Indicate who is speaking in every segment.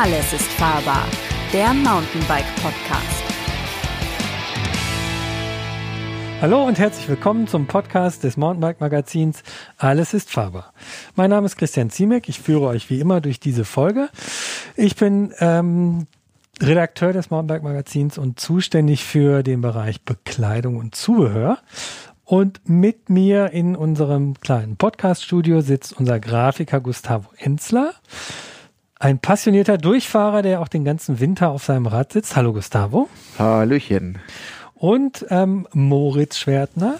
Speaker 1: Alles ist fahrbar, der Mountainbike Podcast.
Speaker 2: Hallo und herzlich willkommen zum Podcast des Mountainbike Magazins Alles ist fahrbar. Mein Name ist Christian Ziemek. Ich führe euch wie immer durch diese Folge. Ich bin ähm, Redakteur des Mountainbike Magazins und zuständig für den Bereich Bekleidung und Zubehör. Und mit mir in unserem kleinen Podcast-Studio sitzt unser Grafiker Gustavo Enzler. Ein passionierter Durchfahrer, der auch den ganzen Winter auf seinem Rad sitzt. Hallo Gustavo.
Speaker 3: Hallöchen.
Speaker 2: Und ähm, Moritz Schwertner,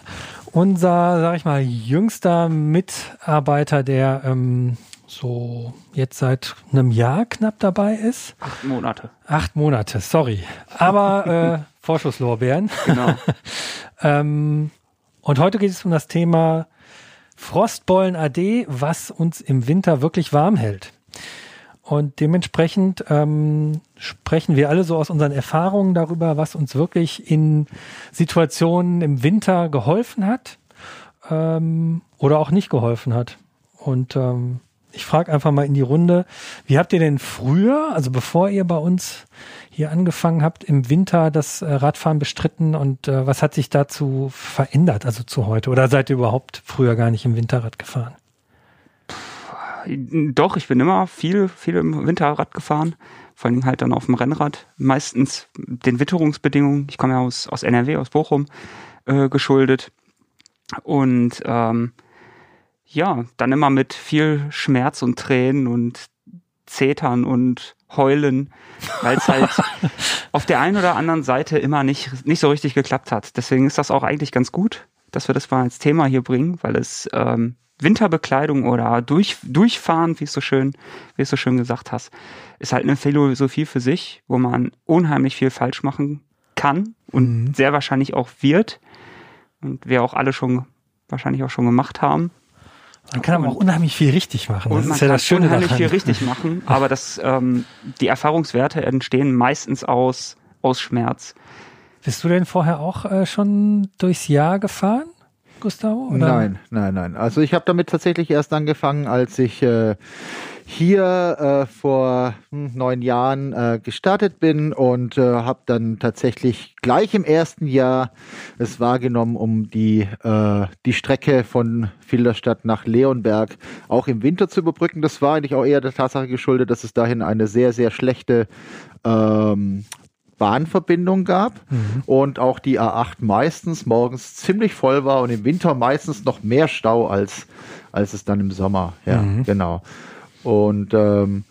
Speaker 2: unser, sag ich mal, jüngster Mitarbeiter, der ähm, so jetzt seit einem Jahr knapp dabei ist.
Speaker 4: Acht Monate.
Speaker 2: Acht Monate, sorry. Aber äh, Vorschusslorbeeren.
Speaker 4: Genau.
Speaker 2: ähm, und heute geht es um das Thema Frostbollen AD, was uns im Winter wirklich warm hält. Und dementsprechend ähm, sprechen wir alle so aus unseren Erfahrungen darüber, was uns wirklich in Situationen im Winter geholfen hat ähm, oder auch nicht geholfen hat. Und ähm, ich frage einfach mal in die Runde, wie habt ihr denn früher, also bevor ihr bei uns hier angefangen habt, im Winter das äh, Radfahren bestritten und äh, was hat sich dazu verändert, also zu heute? Oder seid ihr überhaupt früher gar nicht im Winterrad gefahren?
Speaker 4: Doch, ich bin immer viel, viel im Winterrad gefahren. Vor allem halt dann auf dem Rennrad. Meistens den Witterungsbedingungen. Ich komme ja aus, aus NRW, aus Bochum, äh, geschuldet. Und ähm, ja, dann immer mit viel Schmerz und Tränen und Zetern und Heulen, weil es halt auf der einen oder anderen Seite immer nicht, nicht so richtig geklappt hat. Deswegen ist das auch eigentlich ganz gut, dass wir das mal als Thema hier bringen, weil es ähm, Winterbekleidung oder durch, Durchfahren, wie es so schön, wie es so schön gesagt hast, ist halt eine Philosophie für sich, wo man unheimlich viel falsch machen kann und mhm. sehr wahrscheinlich auch wird und wir auch alle schon wahrscheinlich auch schon gemacht haben.
Speaker 2: Man kann aber auch unheimlich viel richtig machen.
Speaker 4: Das ist ja das Schöne unheimlich daran. viel richtig machen, aber das, ähm, die Erfahrungswerte entstehen meistens aus, aus Schmerz.
Speaker 2: Bist du denn vorher auch äh, schon durchs Jahr gefahren? Gustavo?
Speaker 3: Oder? Nein, nein, nein. Also ich habe damit tatsächlich erst angefangen, als ich äh, hier äh, vor hm, neun Jahren äh, gestartet bin und äh, habe dann tatsächlich gleich im ersten Jahr es wahrgenommen, um die, äh, die Strecke von Filderstadt nach Leonberg auch im Winter zu überbrücken. Das war eigentlich auch eher der Tatsache geschuldet, dass es dahin eine sehr, sehr schlechte ähm, Bahnverbindung gab mhm. und auch die A8 meistens morgens ziemlich voll war und im Winter meistens noch mehr Stau als, als es dann im Sommer. Ja, mhm. genau. Und ähm,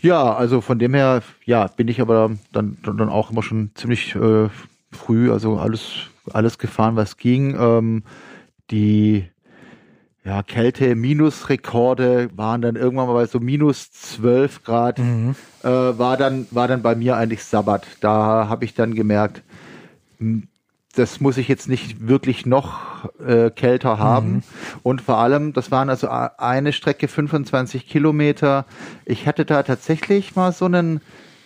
Speaker 3: ja, also von dem her, ja, bin ich aber dann, dann auch immer schon ziemlich äh, früh, also alles, alles gefahren, was ging. Ähm, die ja, Kälte-Minusrekorde waren dann irgendwann mal bei so minus 12 Grad, mhm. äh, war, dann, war dann bei mir eigentlich Sabbat. Da habe ich dann gemerkt, das muss ich jetzt nicht wirklich noch äh, kälter haben. Mhm. Und vor allem, das waren also eine Strecke 25 Kilometer. Ich hatte da tatsächlich mal so einen,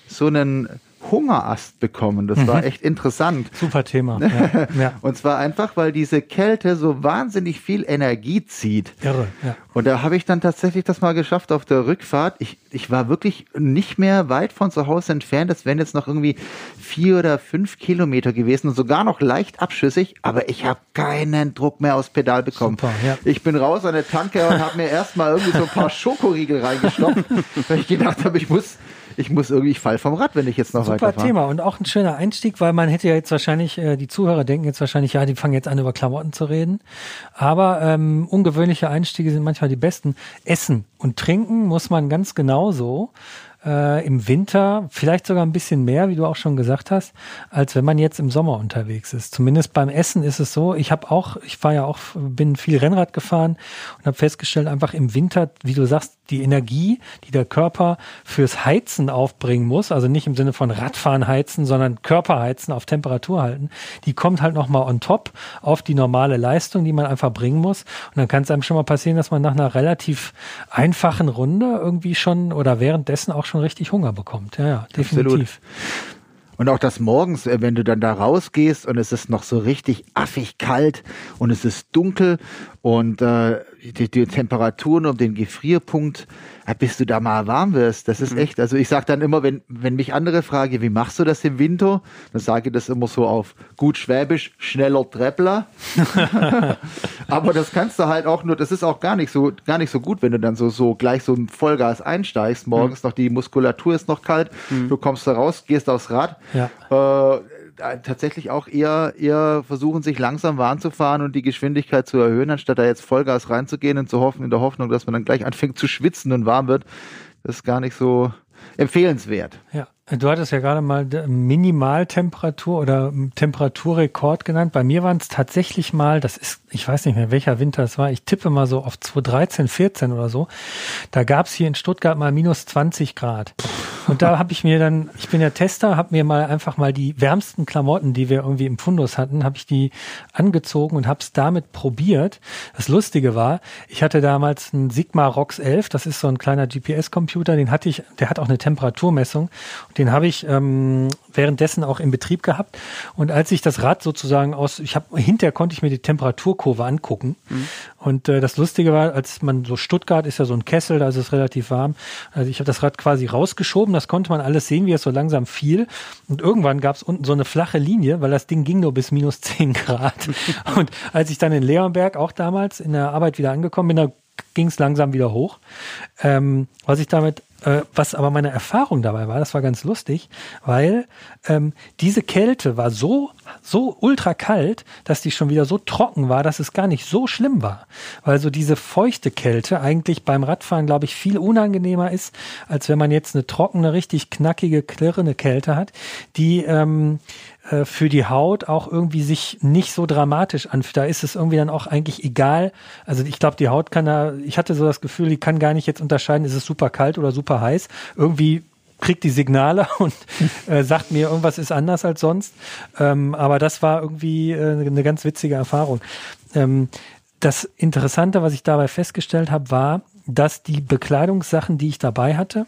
Speaker 3: so einen Hungerast bekommen. Das mhm. war echt interessant.
Speaker 2: Super Thema.
Speaker 3: Ja. ja. Und zwar einfach, weil diese Kälte so wahnsinnig viel Energie zieht.
Speaker 2: Irre, ja.
Speaker 3: Und da habe ich dann tatsächlich das mal geschafft auf der Rückfahrt. Ich, ich war wirklich nicht mehr weit von zu Hause entfernt. Das wären jetzt noch irgendwie vier oder fünf Kilometer gewesen und sogar noch leicht abschüssig. Aber ich habe keinen Druck mehr aufs Pedal bekommen. Super, ja. Ich bin raus an der Tanke und habe mir erstmal irgendwie so ein paar Schokoriegel reingestopft, weil ich gedacht habe, ich muss ich muss irgendwie, ich fall vom Rad, wenn ich jetzt noch
Speaker 2: Super
Speaker 3: Super
Speaker 2: Thema und auch ein schöner Einstieg, weil man hätte ja jetzt wahrscheinlich, äh, die Zuhörer denken jetzt wahrscheinlich, ja, die fangen jetzt an über Klamotten zu reden. Aber ähm, ungewöhnliche Einstiege sind manchmal die besten. Essen und Trinken muss man ganz genauso äh, im Winter, vielleicht sogar ein bisschen mehr, wie du auch schon gesagt hast, als wenn man jetzt im Sommer unterwegs ist. Zumindest beim Essen ist es so. Ich habe auch, ich war ja auch, bin viel Rennrad gefahren und habe festgestellt, einfach im Winter, wie du sagst, die Energie, die der Körper fürs Heizen aufbringen muss, also nicht im Sinne von Radfahren heizen, sondern Körperheizen auf Temperatur halten, die kommt halt nochmal on top auf die normale Leistung, die man einfach bringen muss. Und dann kann es einem schon mal passieren, dass man nach einer relativ einfachen Runde irgendwie schon oder währenddessen auch schon richtig Hunger bekommt. Ja, ja, definitiv. Absolut.
Speaker 3: Und auch das morgens, äh, wenn du dann da rausgehst und es ist noch so richtig affig kalt und es ist dunkel und äh, die, die Temperaturen um den Gefrierpunkt, ja, bis du da mal warm wirst. Das ist echt, also ich sage dann immer, wenn, wenn mich andere fragen, wie machst du das im Winter, dann sage ich das immer so auf gut Schwäbisch, schneller Treppler. Aber das kannst du halt auch nur, das ist auch gar nicht so, gar nicht so gut, wenn du dann so, so gleich so ein Vollgas einsteigst, morgens noch die Muskulatur ist noch kalt, du kommst da raus, gehst aufs Rad.
Speaker 2: Ja.
Speaker 3: Äh, tatsächlich auch eher, eher versuchen, sich langsam warm zu fahren und die Geschwindigkeit zu erhöhen, anstatt da jetzt Vollgas reinzugehen und zu hoffen, in der Hoffnung, dass man dann gleich anfängt zu schwitzen und warm wird. Das ist gar nicht so empfehlenswert.
Speaker 2: Ja, du hattest ja gerade mal Minimaltemperatur oder Temperaturrekord genannt. Bei mir waren es tatsächlich mal, das ist, ich weiß nicht mehr, welcher Winter es war, ich tippe mal so auf 2013, 14 oder so. Da gab es hier in Stuttgart mal minus 20 Grad. Und da habe ich mir dann, ich bin ja Tester, habe mir mal einfach mal die wärmsten Klamotten, die wir irgendwie im Fundus hatten, habe ich die angezogen und habe es damit probiert. Das Lustige war, ich hatte damals einen Sigma Rox 11, das ist so ein kleiner GPS-Computer, den hatte ich, der hat auch eine Temperaturmessung. Den habe ich ähm, währenddessen auch in Betrieb gehabt. Und als ich das Rad sozusagen aus, ich habe hinterher konnte ich mir die Temperaturkurve angucken. Mhm. Und äh, das Lustige war, als man so Stuttgart ist ja so ein Kessel, da ist es relativ warm. Also ich habe das Rad quasi rausgeschoben, das konnte man alles sehen, wie es so langsam fiel. Und irgendwann gab es unten so eine flache Linie, weil das Ding ging nur bis minus 10 Grad. Und als ich dann in Leonberg auch damals in der Arbeit wieder angekommen bin, da ging es langsam wieder hoch. Ähm, was ich damit äh, was aber meine Erfahrung dabei war, das war ganz lustig, weil ähm, diese Kälte war so, so ultra kalt, dass die schon wieder so trocken war, dass es gar nicht so schlimm war. Weil so diese feuchte Kälte eigentlich beim Radfahren, glaube ich, viel unangenehmer ist, als wenn man jetzt eine trockene, richtig knackige, klirrende Kälte hat, die ähm, äh, für die Haut auch irgendwie sich nicht so dramatisch anfühlt. Da ist es irgendwie dann auch eigentlich egal. Also ich glaube, die Haut kann da, ich hatte so das Gefühl, die kann gar nicht jetzt unterscheiden, ist es super kalt oder super heiß. Irgendwie kriegt die Signale und äh, sagt mir, irgendwas ist anders als sonst. Ähm, aber das war irgendwie äh, eine ganz witzige Erfahrung. Ähm, das Interessante, was ich dabei festgestellt habe, war, dass die Bekleidungssachen, die ich dabei hatte,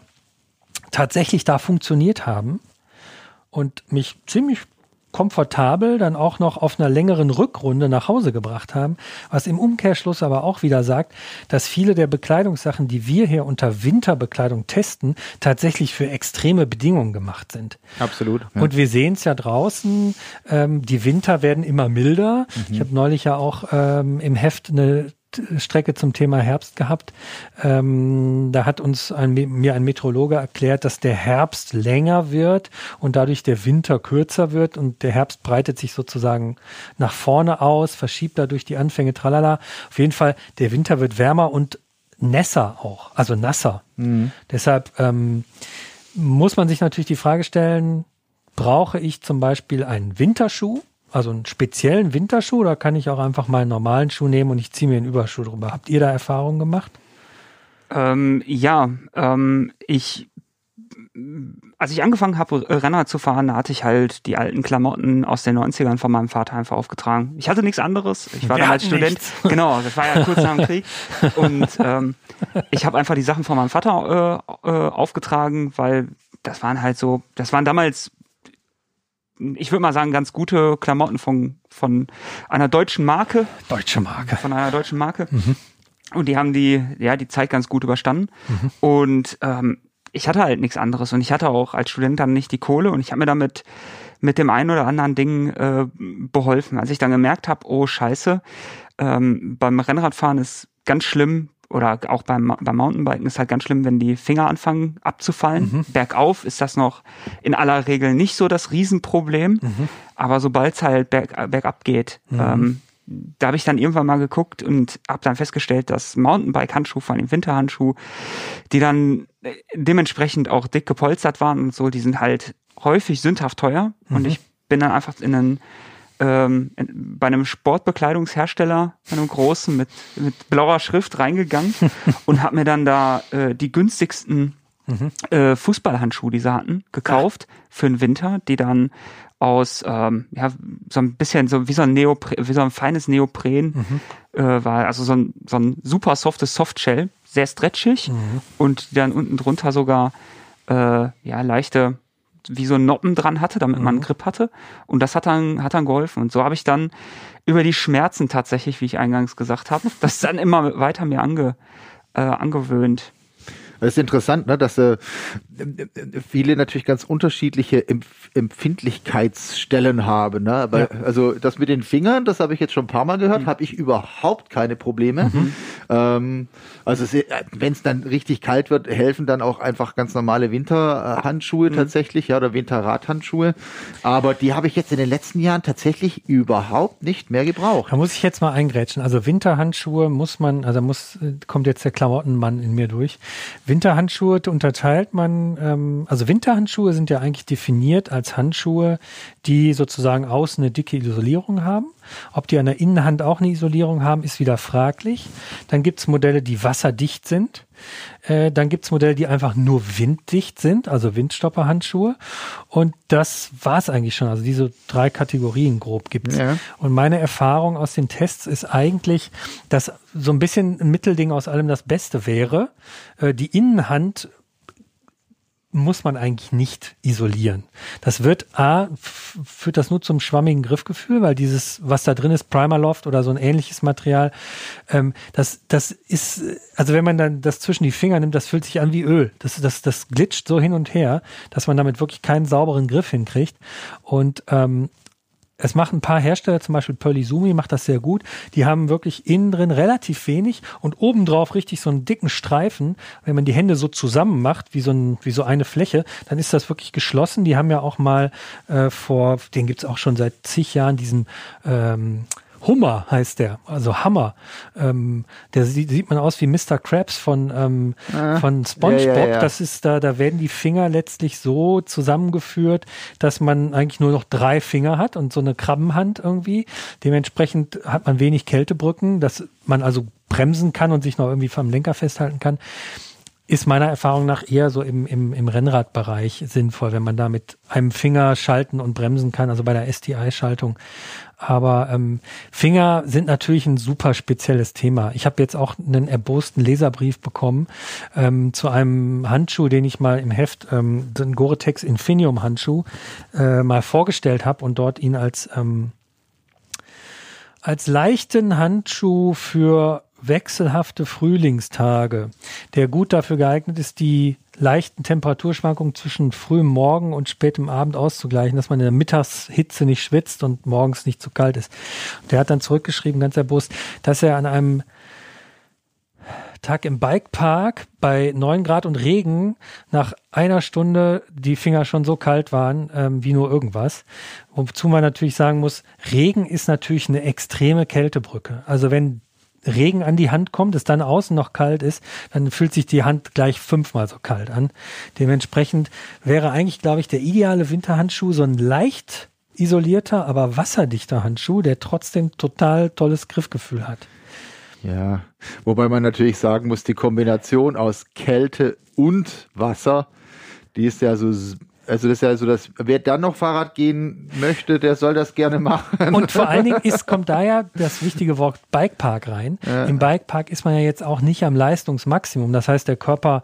Speaker 2: tatsächlich da funktioniert haben und mich ziemlich komfortabel dann auch noch auf einer längeren Rückrunde nach Hause gebracht haben, was im Umkehrschluss aber auch wieder sagt, dass viele der Bekleidungssachen, die wir hier unter Winterbekleidung testen, tatsächlich für extreme Bedingungen gemacht sind.
Speaker 3: Absolut.
Speaker 2: Ja. Und wir sehen es ja draußen, ähm, die Winter werden immer milder. Mhm. Ich habe neulich ja auch ähm, im Heft eine Strecke zum Thema Herbst gehabt. Ähm, da hat uns ein, mir ein Meteorologe erklärt, dass der Herbst länger wird und dadurch der Winter kürzer wird und der Herbst breitet sich sozusagen nach vorne aus, verschiebt dadurch die Anfänge, tralala. Auf jeden Fall, der Winter wird wärmer und nässer auch, also nasser. Mhm. Deshalb ähm, muss man sich natürlich die Frage stellen, brauche ich zum Beispiel einen Winterschuh? Also einen speziellen Winterschuh oder kann ich auch einfach mal einen normalen Schuh nehmen und ich ziehe mir einen Überschuh drüber? Habt ihr da Erfahrungen gemacht?
Speaker 4: Ähm, ja, ähm, ich als ich angefangen habe, Renner zu fahren, da hatte ich halt die alten Klamotten aus den 90ern von meinem Vater einfach aufgetragen. Ich hatte nichts anderes. Ich war damals Student. Nichts. Genau, das war ja kurz nach dem Krieg. Und ähm, ich habe einfach die Sachen von meinem Vater äh, äh, aufgetragen, weil das waren halt so, das waren damals ich würde mal sagen, ganz gute Klamotten von, von einer deutschen Marke.
Speaker 2: Deutsche Marke.
Speaker 4: Von einer deutschen Marke. Mhm. Und die haben die, ja, die Zeit ganz gut überstanden. Mhm. Und ähm, ich hatte halt nichts anderes und ich hatte auch als Student dann nicht die Kohle und ich habe mir damit mit dem einen oder anderen Ding äh, beholfen. Als ich dann gemerkt habe, oh Scheiße, ähm, beim Rennradfahren ist ganz schlimm, oder auch beim, beim Mountainbiken ist halt ganz schlimm, wenn die Finger anfangen abzufallen. Mhm. Bergauf ist das noch in aller Regel nicht so das Riesenproblem, mhm. aber sobald es halt berg, bergab geht, mhm. ähm, da habe ich dann irgendwann mal geguckt und habe dann festgestellt, dass Mountainbike-Handschuhe, vor allem Winterhandschuhe, die dann dementsprechend auch dick gepolstert waren und so, die sind halt häufig sündhaft teuer. Und mhm. ich bin dann einfach in einen ähm, bei einem Sportbekleidungshersteller, bei einem großen mit, mit blauer Schrift reingegangen und habe mir dann da äh, die günstigsten mhm. äh, Fußballhandschuhe, die sie hatten, gekauft Ach. für den Winter, die dann aus ähm, ja so ein bisschen so wie so ein Neopren, wie so ein feines Neopren mhm. äh, war, also so ein, so ein super softes Softshell, sehr stretchig mhm. und die dann unten drunter sogar äh, ja leichte wie so Noppen dran hatte, damit man einen
Speaker 2: Mhm.
Speaker 4: Grip hatte. Und das hat dann, hat dann geholfen. Und so habe ich dann über die Schmerzen tatsächlich, wie ich eingangs gesagt habe, das dann immer weiter mir ange, äh, angewöhnt.
Speaker 3: Das ist interessant, ne, dass äh, viele natürlich ganz unterschiedliche Empf Empfindlichkeitsstellen haben. Ne? Aber, Also das mit den Fingern, das habe ich jetzt schon ein paar Mal gehört, habe ich überhaupt keine Probleme. Ähm, also wenn es dann richtig kalt wird, helfen dann auch einfach ganz normale Winterhandschuhe tatsächlich, ja, oder Winterradhandschuhe. Aber die habe ich jetzt in den letzten Jahren tatsächlich überhaupt nicht mehr gebraucht.
Speaker 2: Da muss ich jetzt mal eingrätschen. Also Winterhandschuhe muss man, also muss, kommt jetzt der Klamottenmann in mir durch. Winterhandschuhe unterteilt man, ähm, also Winterhandschuhe sind ja eigentlich definiert als Handschuhe, die sozusagen außen eine dicke Isolierung haben. Ob die an der Innenhand auch eine Isolierung haben, ist wieder fraglich. Dann gibt's Modelle, die wasserdicht sind. Äh, dann gibt's Modelle, die einfach nur winddicht sind, also Windstopperhandschuhe. Und das war's eigentlich schon. Also diese drei Kategorien grob gibt's.
Speaker 3: Ja.
Speaker 2: Und meine Erfahrung aus den Tests ist eigentlich, dass so ein bisschen ein Mittelding aus allem das Beste wäre. Äh, Die Innenhand muss man eigentlich nicht isolieren. Das wird A, führt das nur zum schwammigen Griffgefühl, weil dieses, was da drin ist, Primaloft oder so ein ähnliches Material, ähm, das, das ist, also wenn man dann das zwischen die Finger nimmt, das fühlt sich an wie Öl. Das, das, das glitscht so hin und her, dass man damit wirklich keinen sauberen Griff hinkriegt. Und ähm, es machen ein paar Hersteller, zum Beispiel Pearlizumi macht das sehr gut. Die haben wirklich innen drin relativ wenig und obendrauf richtig so einen dicken Streifen. Wenn man die Hände so zusammen macht, wie so, ein, wie so eine Fläche, dann ist das wirklich geschlossen. Die haben ja auch mal äh, vor, den gibt's auch schon seit zig Jahren, diesen ähm, Hummer heißt der, also Hammer. Ähm, der sieht, sieht man aus wie Mr. Krabs von, ähm, von SpongeBob.
Speaker 3: Ja, ja, ja.
Speaker 2: Das ist da, da werden die Finger letztlich so zusammengeführt, dass man eigentlich nur noch drei Finger hat und so eine Krabbenhand irgendwie. Dementsprechend hat man wenig Kältebrücken, dass man also bremsen kann und sich noch irgendwie vom Lenker festhalten kann. Ist meiner Erfahrung nach eher so im, im, im Rennradbereich sinnvoll, wenn man da mit einem Finger schalten und bremsen kann, also bei der STI-Schaltung. Aber ähm, Finger sind natürlich ein super spezielles Thema. Ich habe jetzt auch einen erbosten Leserbrief bekommen ähm, zu einem Handschuh, den ich mal im Heft, ähm, den Gore-Tex Infinium Handschuh, äh, mal vorgestellt habe und dort ihn als ähm, als leichten Handschuh für wechselhafte Frühlingstage, der gut dafür geeignet ist, die leichten Temperaturschwankungen zwischen frühem Morgen und spätem Abend auszugleichen, dass man in der Mittagshitze nicht schwitzt und morgens nicht zu kalt ist. Der hat dann zurückgeschrieben, ganz erbost, dass er an einem Tag im Bikepark bei 9 Grad und Regen nach einer Stunde die Finger schon so kalt waren ähm, wie nur irgendwas. Wozu man natürlich sagen muss, Regen ist natürlich eine extreme Kältebrücke. Also wenn Regen an die Hand kommt, es dann außen noch kalt ist, dann fühlt sich die Hand gleich fünfmal so kalt an. Dementsprechend wäre eigentlich, glaube ich, der ideale Winterhandschuh so ein leicht isolierter, aber wasserdichter Handschuh, der trotzdem total tolles Griffgefühl hat.
Speaker 3: Ja, wobei man natürlich sagen muss, die Kombination aus Kälte und Wasser, die ist ja so, also das ist ja so, dass wer dann noch Fahrrad gehen möchte, der soll das gerne machen.
Speaker 2: Und vor allen Dingen ist, kommt da ja das wichtige Wort Bikepark rein. Im Bikepark ist man ja jetzt auch nicht am Leistungsmaximum. Das heißt, der Körper,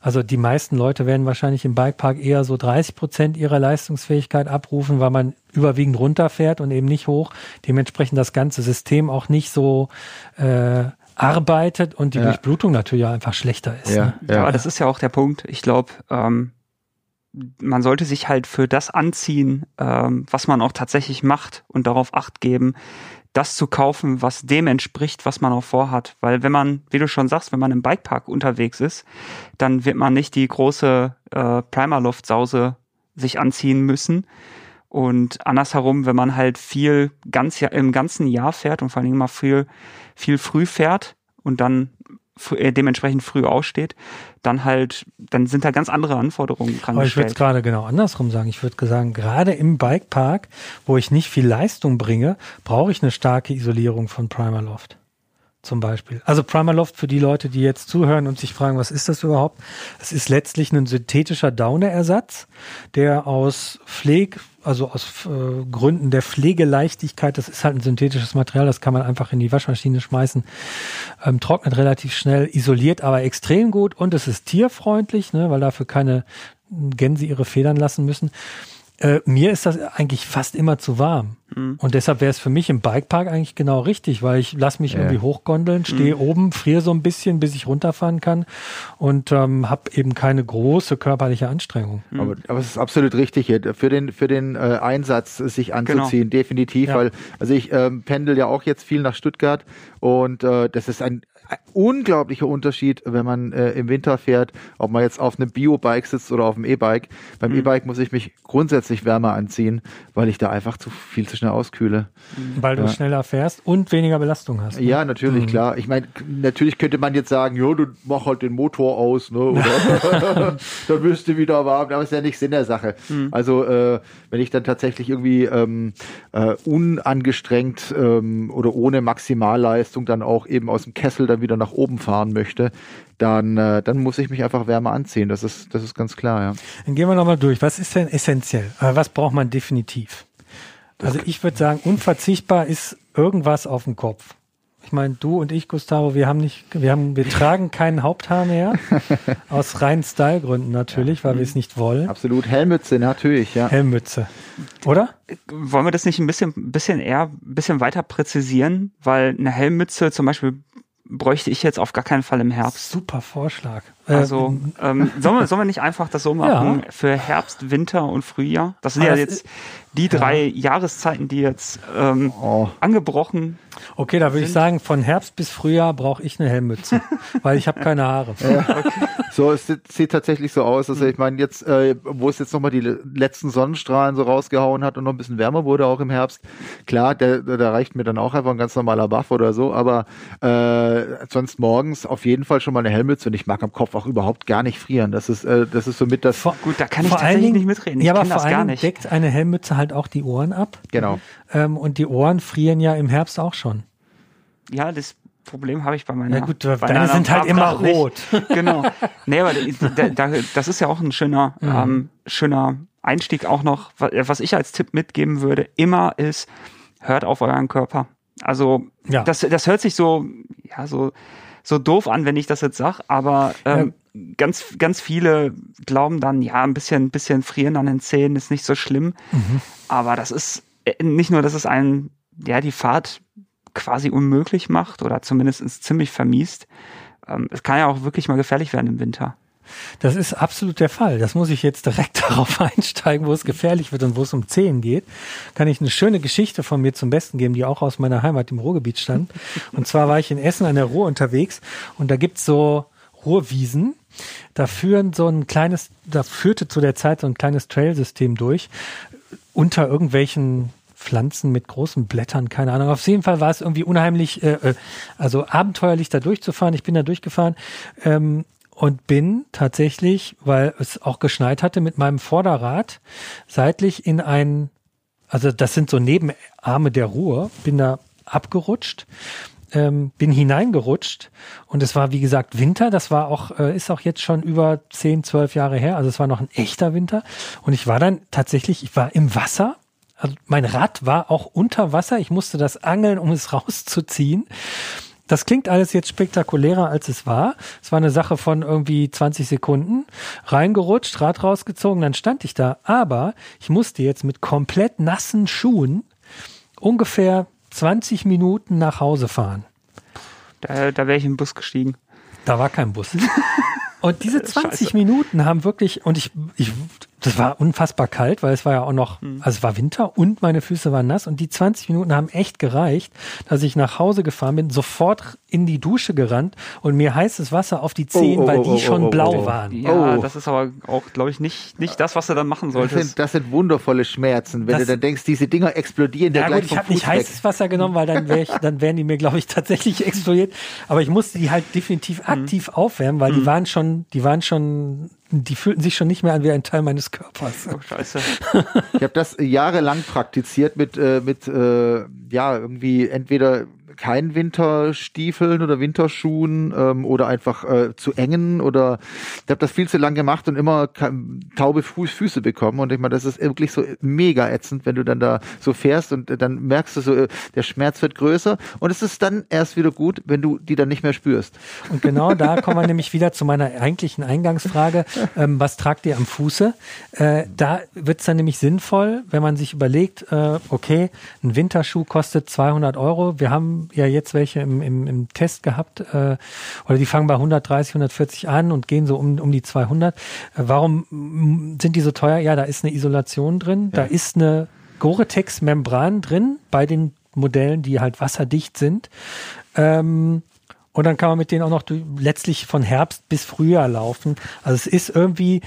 Speaker 2: also die meisten Leute werden wahrscheinlich im Bikepark eher so 30 Prozent ihrer Leistungsfähigkeit abrufen, weil man überwiegend runterfährt und eben nicht hoch. Dementsprechend das ganze System auch nicht so äh, arbeitet und die
Speaker 3: Ja.
Speaker 2: Durchblutung natürlich auch einfach schlechter ist.
Speaker 3: ja,
Speaker 2: Ne?
Speaker 4: Ja,
Speaker 3: ja.
Speaker 4: aber das ist ja auch der Punkt. Ich glaube, ähm, man sollte sich halt für das anziehen, ähm, was man auch tatsächlich macht und darauf acht geben, das zu kaufen, was dem entspricht, was man auch vorhat. Weil wenn man, wie du schon sagst, wenn man im Bikepark unterwegs ist, dann wird man nicht die große äh, Primerluft-Sause sich anziehen müssen. Und andersherum, wenn man halt viel ganz im ganzen Jahr fährt und vor allen Dingen mal viel, viel früh fährt und dann dementsprechend früh aussteht, dann halt, dann sind da ganz andere Anforderungen dran
Speaker 2: Aber ich würde es gerade genau andersrum sagen. Ich würde sagen, gerade im Bikepark, wo ich nicht viel Leistung bringe, brauche ich eine starke Isolierung von Primaloft. Zum Beispiel. Also Primaloft für die Leute, die jetzt zuhören und sich fragen, was ist das überhaupt? Es ist letztlich ein synthetischer Daunerersatz, der aus Pfleg, also aus äh, Gründen der Pflegeleichtigkeit, das ist halt ein synthetisches Material, das kann man einfach in die Waschmaschine schmeißen, ähm, trocknet relativ schnell, isoliert aber extrem gut und es ist tierfreundlich, ne, weil dafür keine Gänse ihre Federn lassen müssen. Äh, mir ist das eigentlich fast immer zu warm. Mhm. Und deshalb wäre es für mich im Bikepark eigentlich genau richtig, weil ich lasse mich ja. irgendwie hochgondeln, stehe mhm. oben, friere so ein bisschen, bis ich runterfahren kann und ähm, habe eben keine große körperliche Anstrengung.
Speaker 3: Mhm. Aber, aber es ist absolut richtig hier, für den, für den äh, Einsatz sich anzuziehen, genau. definitiv, ja. weil also ich ähm, pendel ja auch jetzt viel nach Stuttgart und äh, das ist ein ein unglaublicher Unterschied, wenn man äh, im Winter fährt, ob man jetzt auf einem Bio-Bike sitzt oder auf einem E-Bike. Beim mhm. E-Bike muss ich mich grundsätzlich wärmer anziehen, weil ich da einfach zu viel zu schnell auskühle.
Speaker 2: Weil du ja. schneller fährst und weniger Belastung hast.
Speaker 3: Ne? Ja, natürlich, mhm. klar. Ich meine, natürlich könnte man jetzt sagen, jo, du mach halt den Motor aus, ne? Oder dann wirst du wieder warm. Aber ist ja nicht Sinn der Sache. Mhm. Also äh, wenn ich dann tatsächlich irgendwie ähm, äh, unangestrengt ähm, oder ohne Maximalleistung dann auch eben aus dem Kessel dann wieder nach oben fahren möchte, dann, äh, dann muss ich mich einfach wärmer anziehen. Das ist, das ist ganz klar, ja.
Speaker 2: Dann gehen wir nochmal durch. Was ist denn essentiell? Was braucht man definitiv? Also ich würde sagen, unverzichtbar ist irgendwas auf dem Kopf. Ich meine, du und ich, Gustavo, wir haben nicht, wir haben, wir tragen keinen Haupthaar mehr. aus reinen Stylegründen natürlich, weil wir es nicht wollen.
Speaker 3: Absolut. Helmmütze, natürlich, ja.
Speaker 2: Helmmütze. Oder?
Speaker 4: Wollen wir das nicht ein bisschen, bisschen eher, ein bisschen weiter präzisieren? Weil eine Helmmütze zum Beispiel bräuchte ich jetzt auf gar keinen Fall im Herbst.
Speaker 2: Super Vorschlag.
Speaker 4: Also ähm, sollen, wir, sollen wir nicht einfach das so machen ja. für Herbst, Winter und Frühjahr? Das sind ja jetzt die drei ja. Jahreszeiten, die jetzt ähm, oh. angebrochen.
Speaker 2: Okay, da würde ich sagen, von Herbst bis Frühjahr brauche ich eine Helmmütze, weil ich habe keine Haare. Ja.
Speaker 3: Okay. So, es sieht, sieht, tatsächlich so aus. Also ich meine, jetzt, äh, wo es jetzt nochmal die letzten Sonnenstrahlen so rausgehauen hat und noch ein bisschen wärmer wurde, auch im Herbst, klar, da reicht mir dann auch einfach ein ganz normaler Buff oder so, aber äh, sonst morgens auf jeden Fall schon mal eine Helmmütze und ich mag am Kopf auch überhaupt gar nicht frieren. Das ist, äh, das ist somit das.
Speaker 4: Vor, gut, da kann ich tatsächlich Dingen, nicht mitreden. Ich
Speaker 2: ja, aber vor allem deckt eine Helmmütze halt auch die Ohren ab.
Speaker 3: Genau.
Speaker 2: Ähm, und die Ohren frieren ja im Herbst auch schon.
Speaker 4: Ja, das Problem habe ich bei meiner.
Speaker 2: Ja gut, deine sind halt immer rot.
Speaker 4: genau. Nee, aber da, da, das ist ja auch ein schöner, mhm. ähm, schöner Einstieg auch noch. Was ich als Tipp mitgeben würde, immer ist, hört auf euren Körper. Also ja. das, das hört sich so, ja, so, so doof an, wenn ich das jetzt sag, aber ähm, ja. ganz, ganz viele glauben dann, ja, ein bisschen, bisschen frieren an den Zähnen ist nicht so schlimm. Mhm. Aber das ist äh, nicht nur, dass es einen, ja, die Fahrt quasi unmöglich macht oder zumindest ziemlich vermiest. Ähm, es kann ja auch wirklich mal gefährlich werden im Winter.
Speaker 2: Das ist absolut der Fall. Das muss ich jetzt direkt darauf einsteigen, wo es gefährlich wird und wo es um Zehen geht. Kann ich eine schöne Geschichte von mir zum Besten geben, die auch aus meiner Heimat im Ruhrgebiet stand. Und zwar war ich in Essen an der Ruhr unterwegs und da gibt's so Ruhrwiesen. Da führen so ein kleines, da führte zu der Zeit so ein kleines Trailsystem durch unter irgendwelchen Pflanzen mit großen Blättern, keine Ahnung. Auf jeden Fall war es irgendwie unheimlich, äh, äh also abenteuerlich da durchzufahren. Ich bin da durchgefahren ähm, und bin tatsächlich, weil es auch geschneit hatte, mit meinem Vorderrad seitlich in ein, also das sind so Nebenarme der Ruhr, bin da abgerutscht, ähm, bin hineingerutscht und es war wie gesagt Winter, das war auch, äh, ist auch jetzt schon über zehn, zwölf Jahre her, also es war noch ein echter Winter. Und ich war dann tatsächlich, ich war im Wasser, also mein Rad war auch unter Wasser, ich musste das angeln, um es rauszuziehen das klingt alles jetzt spektakulärer, als es war. Es war eine Sache von irgendwie 20 Sekunden. Reingerutscht, Rad rausgezogen, dann stand ich da. Aber ich musste jetzt mit komplett nassen Schuhen ungefähr 20 Minuten nach Hause fahren.
Speaker 4: Da, da wäre ich im Bus gestiegen.
Speaker 2: Da war kein Bus. Und diese 20 Scheiße. Minuten haben wirklich, und ich, ich das war unfassbar kalt, weil es war ja auch noch, hm. also es war Winter und meine Füße waren nass und die 20 Minuten haben echt gereicht, dass ich nach Hause gefahren bin, sofort in die Dusche gerannt und mir heißes Wasser auf die Zehen, oh, oh, weil die oh, schon oh, oh, blau waren.
Speaker 4: Ja, das ist aber auch, glaube ich, nicht, nicht das, was du dann machen solltest.
Speaker 3: Das sind, das sind wundervolle Schmerzen, wenn das, du dann denkst, diese Dinger explodieren
Speaker 2: ja, gleich gut, ich habe nicht heißes Wasser genommen, weil dann, wär ich, dann wären die mir, glaube ich, tatsächlich explodiert. Aber ich musste die halt definitiv mhm. aktiv aufwärmen, weil mhm. die waren schon, die waren schon die fühlten sich schon nicht mehr an wie ein Teil meines Körpers.
Speaker 3: Oh, scheiße. ich habe das jahrelang praktiziert mit, äh, mit äh, ja, irgendwie entweder keinen Winterstiefeln oder Winterschuhen ähm, oder einfach äh, zu engen oder ich habe das viel zu lang gemacht und immer taube Fuß, Füße bekommen und ich meine, das ist wirklich so mega ätzend, wenn du dann da so fährst und äh, dann merkst du so, äh, der Schmerz wird größer und es ist dann erst wieder gut, wenn du die dann nicht mehr spürst.
Speaker 2: Und genau da kommen wir nämlich wieder zu meiner eigentlichen Eingangsfrage, ähm, was tragt ihr am Fuße? Äh, da wird es dann nämlich sinnvoll, wenn man sich überlegt, äh, okay, ein Winterschuh kostet 200 Euro, wir haben ja jetzt welche im, im, im Test gehabt, äh, oder die fangen bei 130, 140 an und gehen so um, um die 200. Äh, warum sind die so teuer? Ja, da ist eine Isolation drin, ja. da ist eine Gore-Tex-Membran drin bei den Modellen, die halt wasserdicht sind. Ähm, und dann kann man mit denen auch noch letztlich von Herbst bis Frühjahr laufen. Also es ist irgendwie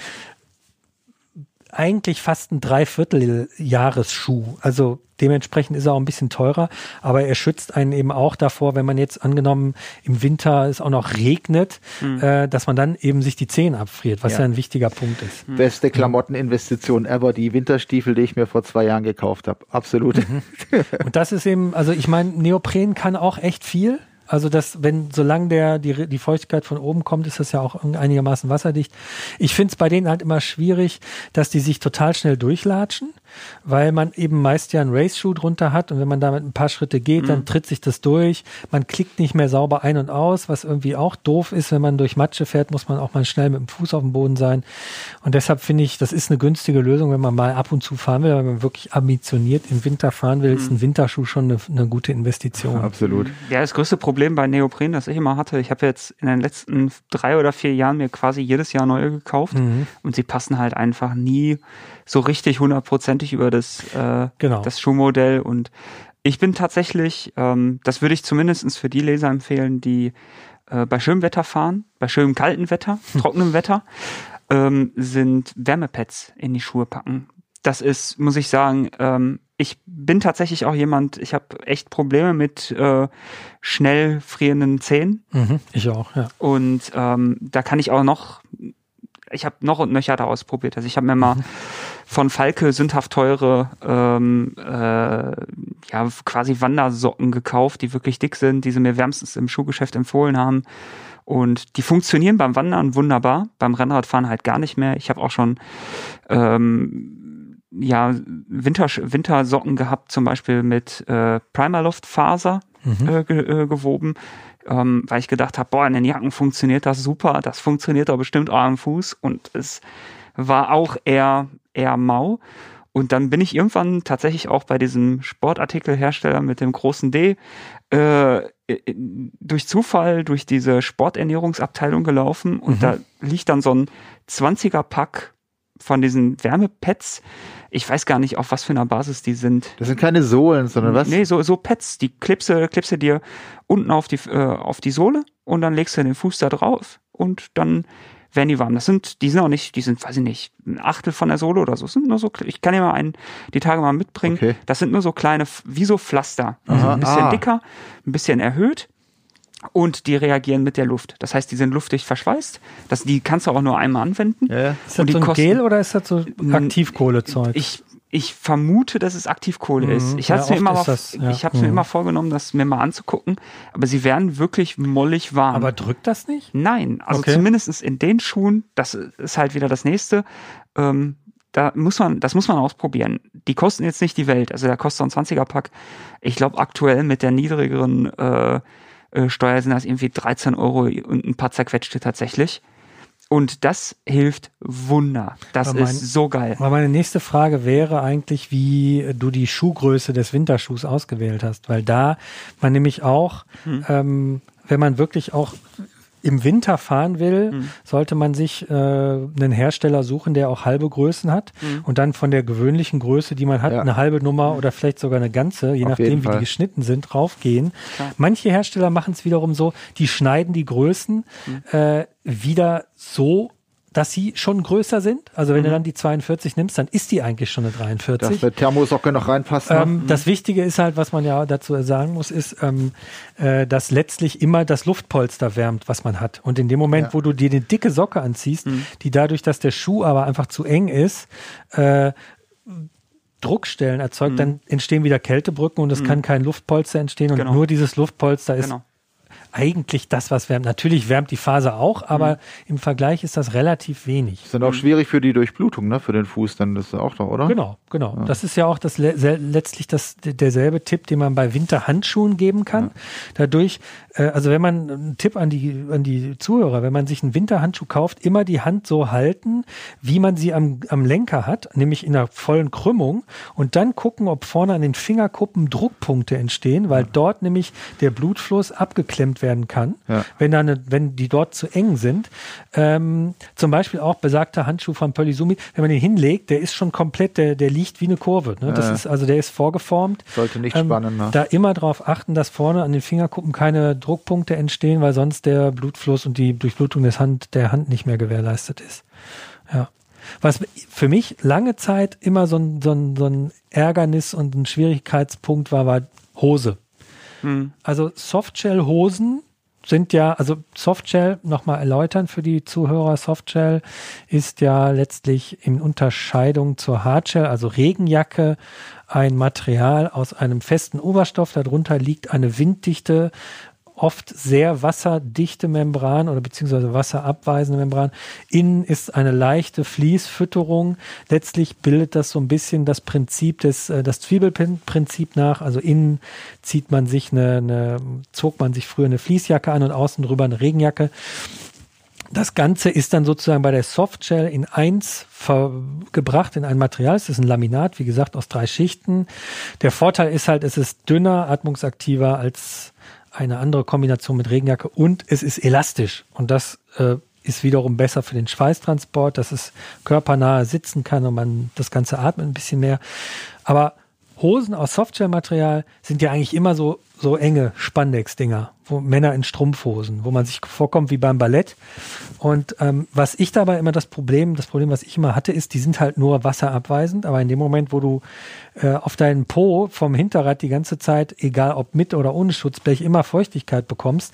Speaker 2: eigentlich fast ein Dreivierteljahresschuh. Also dementsprechend ist er auch ein bisschen teurer, aber er schützt einen eben auch davor, wenn man jetzt angenommen im Winter es auch noch regnet, mhm. äh, dass man dann eben sich die Zehen abfriert, was ja, ja ein wichtiger Punkt ist.
Speaker 3: Mhm. Beste Klamotteninvestition ever, die Winterstiefel, die ich mir vor zwei Jahren gekauft habe. Absolut. Mhm.
Speaker 2: Und das ist eben, also ich meine, Neopren kann auch echt viel. Also das, wenn, solange der, die, die Feuchtigkeit von oben kommt, ist das ja auch einigermaßen wasserdicht. Ich finde es bei denen halt immer schwierig, dass die sich total schnell durchlatschen weil man eben meist ja einen Race-Shoe drunter hat und wenn man damit ein paar Schritte geht, mhm. dann tritt sich das durch. Man klickt nicht mehr sauber ein und aus, was irgendwie auch doof ist. Wenn man durch Matsche fährt, muss man auch mal schnell mit dem Fuß auf dem Boden sein. Und deshalb finde ich, das ist eine günstige Lösung, wenn man mal ab und zu fahren will, wenn man wirklich ambitioniert im Winter fahren will, mhm. ist ein Winterschuh schon eine, eine gute Investition.
Speaker 3: Absolut.
Speaker 4: Ja, das größte Problem bei Neopren, das ich immer hatte, ich habe jetzt in den letzten drei oder vier Jahren mir quasi jedes Jahr neue gekauft mhm. und sie passen halt einfach nie so richtig hundertprozentig über das, äh, genau. das Schuhmodell und ich bin tatsächlich, ähm, das würde ich zumindestens für die Leser empfehlen, die äh, bei schönem Wetter fahren, bei schönem kalten Wetter, trockenem Wetter, ähm, sind Wärmepads in die Schuhe packen. Das ist, muss ich sagen, ähm, ich bin tatsächlich auch jemand, ich habe echt Probleme mit äh, schnell frierenden Zähnen.
Speaker 2: Mhm, ich auch, ja.
Speaker 4: Und ähm, da kann ich auch noch, ich habe noch und nöcher da ausprobiert. Also ich habe mir mal mhm von Falke sündhaft teure ähm, äh, ja quasi Wandersocken gekauft, die wirklich dick sind, die sie mir wärmstens im Schuhgeschäft empfohlen haben. Und die funktionieren beim Wandern wunderbar, beim Rennradfahren halt gar nicht mehr. Ich habe auch schon ähm, ja Winter, Wintersocken gehabt, zum Beispiel mit äh, Primerloft Faser mhm. äh, ge, äh, gewoben. Ähm, weil ich gedacht habe, boah, in den Jacken funktioniert das super, das funktioniert doch bestimmt auch am Fuß und es war auch eher eher mau. Und dann bin ich irgendwann tatsächlich auch bei diesem Sportartikelhersteller mit dem großen D äh, durch Zufall durch diese Sporternährungsabteilung gelaufen und mhm. da liegt dann so ein 20er-Pack von diesen Wärmepads. Ich weiß gar nicht, auf was für einer Basis die sind.
Speaker 3: Das sind keine Sohlen, sondern was?
Speaker 4: Nee, so, so Pads. Die klipse, klipse dir unten auf die, äh, auf die Sohle und dann legst du den Fuß da drauf und dann werden die warm. Das sind, die sind auch nicht, die sind, weiß ich nicht, ein Achtel von der Sohle oder so. Das sind nur so, ich kann dir mal einen, die Tage mal mitbringen. Okay. Das sind nur so kleine, wie so Pflaster. Die sind ein bisschen ah. dicker, ein bisschen erhöht und die reagieren mit der Luft. Das heißt, die sind luftig verschweißt. Das, die kannst du auch nur einmal anwenden.
Speaker 2: Ja. Ist das so ein kosten, Gel oder ist das so Aktivkohlezeug?
Speaker 4: Ich ich vermute, dass es Aktivkohle mhm. ist. Ich habe ja, mir immer, das, ja. ich mhm. mir immer vorgenommen, das mir mal anzugucken, aber sie werden wirklich mollig warm.
Speaker 2: Aber drückt das nicht?
Speaker 4: Nein, also okay. zumindest in den Schuhen, das ist halt wieder das nächste. Ähm, da muss man, das muss man ausprobieren. Die kosten jetzt nicht die Welt, also der kostet ein 20er Pack. Ich glaube aktuell mit der niedrigeren äh, äh, Steuer sind das irgendwie 13 Euro und ein paar zerquetschte tatsächlich. Und das hilft Wunder. Das mein, ist so geil.
Speaker 2: Aber meine nächste Frage wäre eigentlich, wie du die Schuhgröße des Winterschuhs ausgewählt hast, weil da man nämlich auch, hm. ähm, wenn man wirklich auch im Winter fahren will, mhm. sollte man sich äh, einen Hersteller suchen, der auch halbe Größen hat mhm. und dann von der gewöhnlichen Größe, die man hat, ja. eine halbe Nummer oder vielleicht sogar eine ganze, je Auf nachdem, wie die geschnitten sind, draufgehen. Klar. Manche Hersteller machen es wiederum so, die schneiden die Größen mhm. äh, wieder so dass sie schon größer sind. Also wenn mhm. du dann die 42 nimmst, dann ist die eigentlich schon eine 43.
Speaker 3: Dass der Thermosocke noch reinpasst. Ne?
Speaker 2: Ähm, mhm. Das Wichtige ist halt, was man ja dazu sagen muss, ist, ähm, äh, dass letztlich immer das Luftpolster wärmt, was man hat. Und in dem Moment, ja. wo du dir eine dicke Socke anziehst, mhm. die dadurch, dass der Schuh aber einfach zu eng ist, äh, Druckstellen erzeugt, dann entstehen wieder Kältebrücken und es kann kein Luftpolster entstehen und
Speaker 4: Genau.
Speaker 2: nur dieses Luftpolster ist
Speaker 4: Genau.
Speaker 2: Eigentlich das, was wärmt. Natürlich wärmt die Faser auch, aber im Vergleich ist das relativ wenig.
Speaker 3: Ist dann auch schwierig für die Durchblutung, ne? Für den Fuß dann, das ist auch doch, oder?
Speaker 2: Genau, genau. Das ist ja auch das letztlich das derselbe Tipp, den man bei Winterhandschuhen geben kann. Dadurch, äh, also wenn man ein Tipp an die an die Zuhörer, wenn man sich einen Winterhandschuh kauft, immer die Hand so halten, wie man sie am am Lenker hat, nämlich in einer vollen Krümmung und dann gucken, ob vorne an den Fingerkuppen Druckpunkte entstehen, weil dort nämlich der Blutfluss abgeklemmt werden kann,
Speaker 3: Ja.
Speaker 2: wenn da eine, wenn die dort zu eng sind. Ähm, zum Beispiel auch besagter Handschuh von Pöllisumi, wenn man den hinlegt, der ist schon komplett, der, der liegt wie eine Kurve. Ne? Das
Speaker 3: Ja.
Speaker 2: ist also der ist vorgeformt.
Speaker 3: Sollte nicht
Speaker 2: Ähm,
Speaker 3: spannen, ne?
Speaker 2: Da immer darauf achten, dass vorne an den Fingerkuppen keine Druckpunkte entstehen, weil sonst der Blutfluss und die Durchblutung des Hand, der Hand nicht mehr gewährleistet ist. Ja. Was für mich lange Zeit immer so ein, so ein, so ein Ärgernis und ein Schwierigkeitspunkt war, war Hose.
Speaker 4: Hm.
Speaker 2: Also Softshell-Hosen sind ja, also Softshell, nochmal erläutern für die Zuhörer, Softshell ist ja letztlich in Unterscheidung zur Hardshell, also Regenjacke, ein Material aus einem festen Oberstoff, darunter liegt eine winddichte, oft sehr wasserdichte Membran oder beziehungsweise wasserabweisende Membran. Innen ist eine leichte Fließfütterung. Letztlich bildet das so ein bisschen das Prinzip des, äh, das Zwiebelprinzip nach. Also innen zieht man sich eine, eine, zog man sich früher eine Fließjacke an und außen drüber eine Regenjacke. Das Ganze ist dann sozusagen bei der Softshell in eins gebracht in ein Material. Es ist ein Laminat, wie gesagt, aus drei Schichten. Der Vorteil ist halt, es ist dünner, atmungsaktiver als eine andere Kombination mit Regenjacke und es ist elastisch. Und das äh, ist wiederum besser für den Schweißtransport, dass es körpernahe sitzen kann und man das Ganze atmet ein bisschen mehr. Aber Hosen aus Softshell-Material sind ja eigentlich immer so, so enge Spandex-Dinger, wo Männer in Strumpfhosen, wo man sich vorkommt wie beim Ballett. Und ähm, was ich dabei immer das Problem, das Problem, was ich immer hatte, ist, die sind halt nur wasserabweisend, aber in dem Moment, wo du äh, auf deinen Po vom Hinterrad die ganze Zeit, egal ob mit oder ohne Schutzblech, immer Feuchtigkeit bekommst,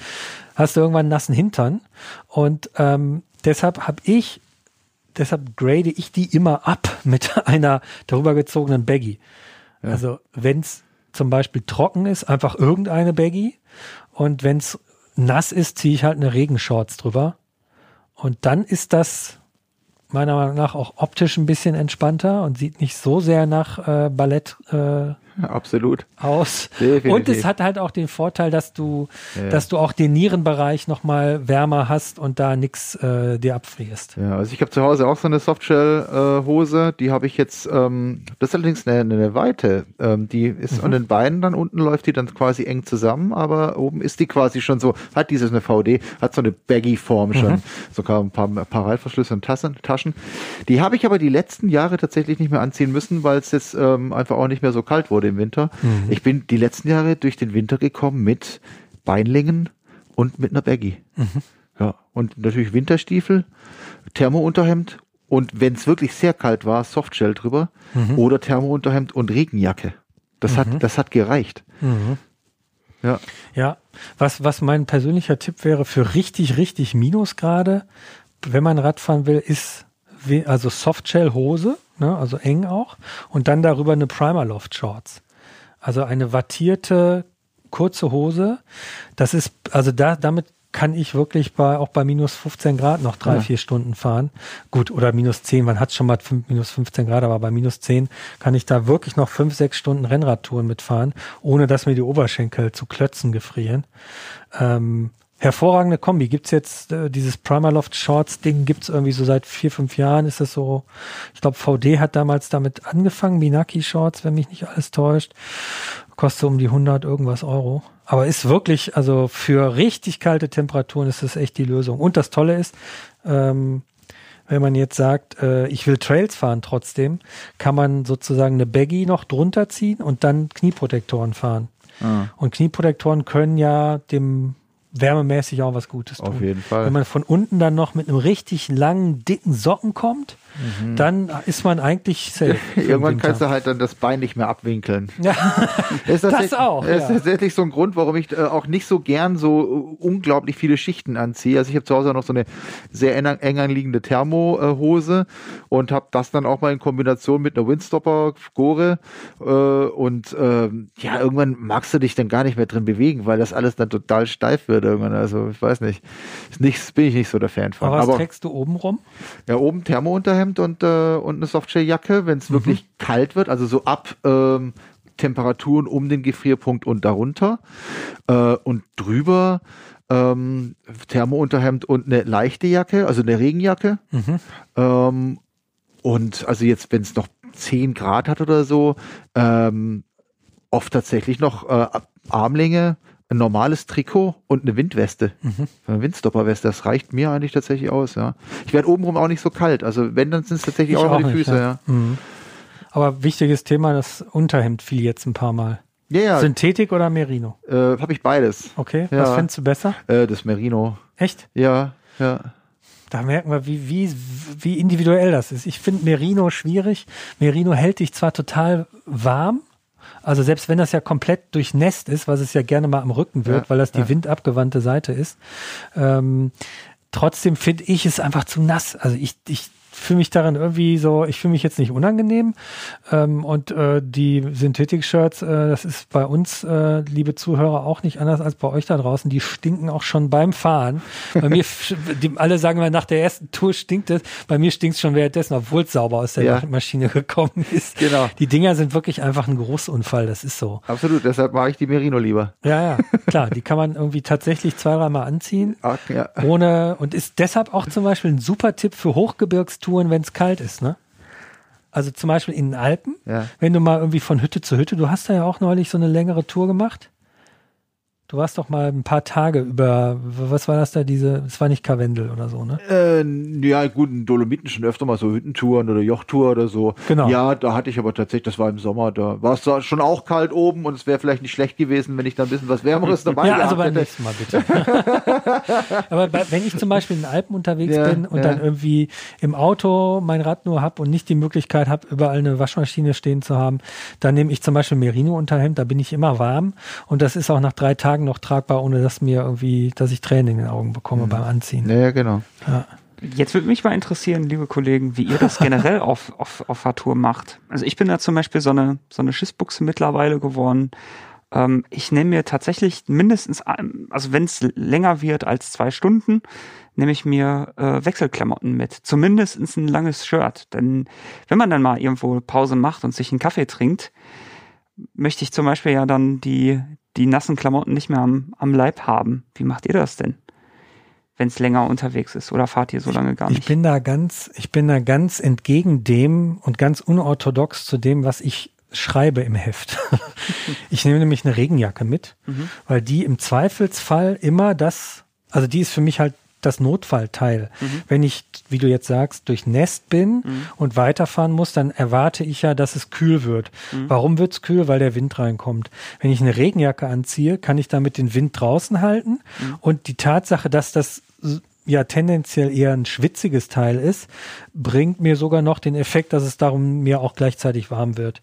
Speaker 2: hast du irgendwann nassen Hintern. Und ähm, deshalb habe ich deshalb grade ich die immer ab mit einer darüber gezogenen Baggy. Also wenn es zum Beispiel trocken ist, einfach irgendeine Baggy. Und wenn es nass ist, ziehe ich halt eine Regenshorts drüber. Und dann ist das meiner Meinung nach auch optisch ein bisschen entspannter und sieht nicht so sehr nach äh, Ballett äh,
Speaker 3: Ja, absolut.
Speaker 2: aus.
Speaker 3: Definitiv.
Speaker 2: Und es hat halt auch den Vorteil, dass du,
Speaker 3: Ja.
Speaker 2: dass du auch den Nierenbereich nochmal wärmer hast und da nichts äh, dir abfrierst.
Speaker 3: Ja, also ich habe zu Hause auch so eine Softshell-Hose, die habe ich jetzt, ähm, das ist allerdings eine, eine Weite, ähm, die ist
Speaker 2: Mhm.
Speaker 3: an den Beinen, dann unten läuft die dann quasi eng zusammen, aber oben ist die quasi schon so, hat dieses eine VD, hat so eine Baggy-Form schon,
Speaker 2: Mhm.
Speaker 3: sogar ein paar, ein paar Reißverschlüsse und Tassen, Taschen. Die habe ich aber die letzten Jahre tatsächlich nicht mehr anziehen müssen, weil es jetzt ähm, einfach auch nicht mehr so kalt wurde im Winter.
Speaker 2: Mhm.
Speaker 3: Ich bin die letzten Jahre durch den Winter gekommen mit Beinlingen und mit einer Baggy.
Speaker 2: Mhm.
Speaker 3: Ja, und natürlich Winterstiefel, Thermounterhemd und wenn es wirklich sehr kalt war, Softshell drüber
Speaker 2: Mhm.
Speaker 3: oder Thermounterhemd und Regenjacke. Das hat, das hat gereicht.
Speaker 2: Mhm.
Speaker 3: Ja,
Speaker 2: Ja, was, was mein persönlicher Tipp wäre für richtig, richtig Minusgrade, wenn man Radfahren will, ist also Softshell-Hose, ne, also eng auch, und dann darüber eine Primer-Loft-Shorts. Also eine wattierte, kurze Hose. Das ist, also da, damit kann ich wirklich bei, auch bei minus 15 Grad noch drei,
Speaker 3: Ja.
Speaker 2: vier Stunden fahren. Gut, oder minus 10, man hat schon mal fünf, minus 15 Grad, aber bei minus 10 kann ich da wirklich noch fünf, sechs Stunden Rennradtouren mitfahren, ohne dass mir die Oberschenkel zu Klötzen gefrieren. Ähm, hervorragende Kombi. Gibt's jetzt äh, dieses Primaloft Shorts Ding, gibt's irgendwie so seit vier, fünf Jahren. Ist das so, ich glaube, VD hat damals damit angefangen, Minaki Shorts, wenn mich nicht alles täuscht. Kostet um die 100 irgendwas Euro. Aber ist wirklich, also für richtig kalte Temperaturen ist das echt die Lösung. Und das Tolle ist, ähm, wenn man jetzt sagt, äh, ich will Trails fahren trotzdem, kann man sozusagen eine Baggy noch drunter ziehen und dann Knieprotektoren fahren.
Speaker 3: Ah.
Speaker 2: Und Knieprotektoren können ja dem wärmemäßig auch was Gutes tun.
Speaker 3: auf jeden Fall.
Speaker 2: Wenn man von unten dann noch mit einem richtig langen, dicken Socken kommt dann ist man eigentlich safe.
Speaker 3: Irgendwann kannst du halt dann das Bein nicht mehr abwinkeln.
Speaker 2: Ja,
Speaker 3: Das, ist
Speaker 2: das auch.
Speaker 3: Das ist
Speaker 2: Ja.
Speaker 3: tatsächlich so ein Grund, warum ich äh, auch nicht so gern so äh, unglaublich viele Schichten anziehe. Also ich habe zu Hause noch so eine sehr eng, anliegende Thermohose und habe das dann auch mal in Kombination mit einer Windstopper Gore äh, und ähm, ja, irgendwann magst du dich dann gar nicht mehr drin bewegen, weil das alles dann total steif wird irgendwann. Also ich weiß nicht, ist nichts, bin ich nicht so der Fan von.
Speaker 2: Aber was
Speaker 3: Aber
Speaker 2: trägst du oben rum?
Speaker 3: ja, oben Thermounterhemd und, äh, und eine Softshell-Jacke, wenn es wirklich kalt wird, also so ab ähm, Temperaturen um den Gefrierpunkt und darunter. Äh, und drüber ähm, Thermounterhemd und eine leichte Jacke, also eine Regenjacke. Ähm, und also jetzt, wenn es noch 10 Grad hat oder so, ähm, oft tatsächlich noch äh, Armlänge, ein normales Trikot und eine Windweste. Eine Windstopperweste, das reicht mir eigentlich tatsächlich aus, ja. Ich werde obenrum auch nicht so kalt. Also wenn, dann sind es tatsächlich
Speaker 2: Ich
Speaker 3: auch,
Speaker 2: auch
Speaker 3: die Füße,
Speaker 2: ja.
Speaker 3: ja.
Speaker 2: Mhm. Aber wichtiges Thema, das Unterhemd fiel jetzt ein paar Mal.
Speaker 3: Ja, ja,
Speaker 2: Synthetik oder Merino?
Speaker 3: äh, habe ich beides.
Speaker 2: Okay,
Speaker 3: Ja.
Speaker 2: was findest du besser?
Speaker 3: Äh, das Merino.
Speaker 2: Echt?
Speaker 3: Ja, ja.
Speaker 2: Da merken wir, wie, wie, wie individuell das ist. Ich finde Merino schwierig. Merino hält dich zwar total warm, also selbst wenn das ja komplett durchnässt ist, was es ja gerne mal am Rücken wird,
Speaker 3: Ja,
Speaker 2: weil das die
Speaker 3: ja.
Speaker 2: windabgewandte Seite ist, ähm, trotzdem finde ich es einfach zu nass. Also ich, ich fühle mich darin irgendwie so, ich fühle mich jetzt nicht unangenehm. Ähm, und äh, die Synthetik-Shirts, äh, das ist bei uns, äh, liebe Zuhörer, auch nicht anders als bei euch da draußen. Die stinken auch schon beim Fahren. Bei mir, die, alle sagen mal, nach der ersten Tour stinkt es. Bei mir stinkt es schon währenddessen, obwohl es sauber aus der
Speaker 3: Ja.
Speaker 2: Maschine gekommen ist.
Speaker 3: Genau.
Speaker 2: Die Dinger sind wirklich einfach ein Großunfall. Das ist so.
Speaker 3: Absolut, deshalb mag ich die Merino lieber.
Speaker 2: Ja, ja, klar. Die kann man irgendwie tatsächlich zwei, dreimal anziehen.
Speaker 3: Ach, ja.
Speaker 2: Ohne, und ist deshalb auch zum Beispiel ein super Tipp für Hochgebirgstouren, wenn es kalt ist, ne? Also zum Beispiel in den Alpen,
Speaker 3: Ja.
Speaker 2: wenn du mal irgendwie von Hütte zu Hütte, du hast da ja auch neulich so eine längere Tour gemacht. Du warst doch mal ein paar Tage über, was war das da, diese, es war nicht Karwendel oder so, ne?
Speaker 3: Äh, ja, gut, in Dolomiten schon öfter mal so Hüttentouren oder Jochtour oder so.
Speaker 2: Genau.
Speaker 3: Ja, da hatte ich aber tatsächlich, das war im Sommer, da war es schon auch kalt oben und es wäre vielleicht nicht schlecht gewesen, wenn ich da ein bisschen was Wärmeres dabei
Speaker 2: Ja, also beim
Speaker 3: hätte.
Speaker 2: nächsten Mal bitte. Aber bei, wenn ich zum Beispiel in den Alpen unterwegs
Speaker 3: Ja,
Speaker 2: bin und
Speaker 3: ja.
Speaker 2: dann irgendwie im Auto mein Rad nur hab und nicht die Möglichkeit habe, überall eine Waschmaschine stehen zu haben, dann nehme ich zum Beispiel Merino-Unterhemd, da bin ich immer warm und das ist auch nach drei Tagen noch tragbar, ohne dass mir irgendwie, dass ich Tränen in den Augen bekomme beim Anziehen.
Speaker 3: Ja, ja, genau.
Speaker 2: Ja.
Speaker 4: Jetzt würde mich mal interessieren, liebe Kollegen, wie ihr das generell auf, auf, auf Fahrtour macht. Also ich bin da zum Beispiel so eine, so eine Schissbuchse mittlerweile geworden. Ähm, ich nehme mir tatsächlich mindestens, also wenn es länger wird als zwei Stunden, nehme ich mir äh, Wechselklamotten mit. Zumindest ein langes Shirt. Denn wenn man dann mal irgendwo Pause macht und sich einen Kaffee trinkt, möchte ich zum Beispiel ja dann die, die nassen Klamotten nicht mehr am, am Leib haben. Wie macht ihr das denn? Wenn es länger unterwegs ist oder fahrt ihr so lange gar
Speaker 2: Ich
Speaker 4: nicht?
Speaker 2: bin da ganz, ich bin da ganz entgegen dem und ganz unorthodox zu dem, was ich schreibe im Heft. ich nehme nämlich eine Regenjacke mit, weil die im Zweifelsfall immer das, also die ist für mich halt das Notfallteil. Wenn ich, wie du jetzt sagst, durchnässt bin und weiterfahren muss, dann erwarte ich ja, dass es kühl wird. Warum wird's kühl? Weil der Wind reinkommt. Wenn ich eine Regenjacke anziehe, kann ich damit den Wind draußen halten und die Tatsache, dass das ja tendenziell eher ein schwitziges Teil ist, bringt mir sogar noch den Effekt, dass es darum mir auch gleichzeitig warm wird.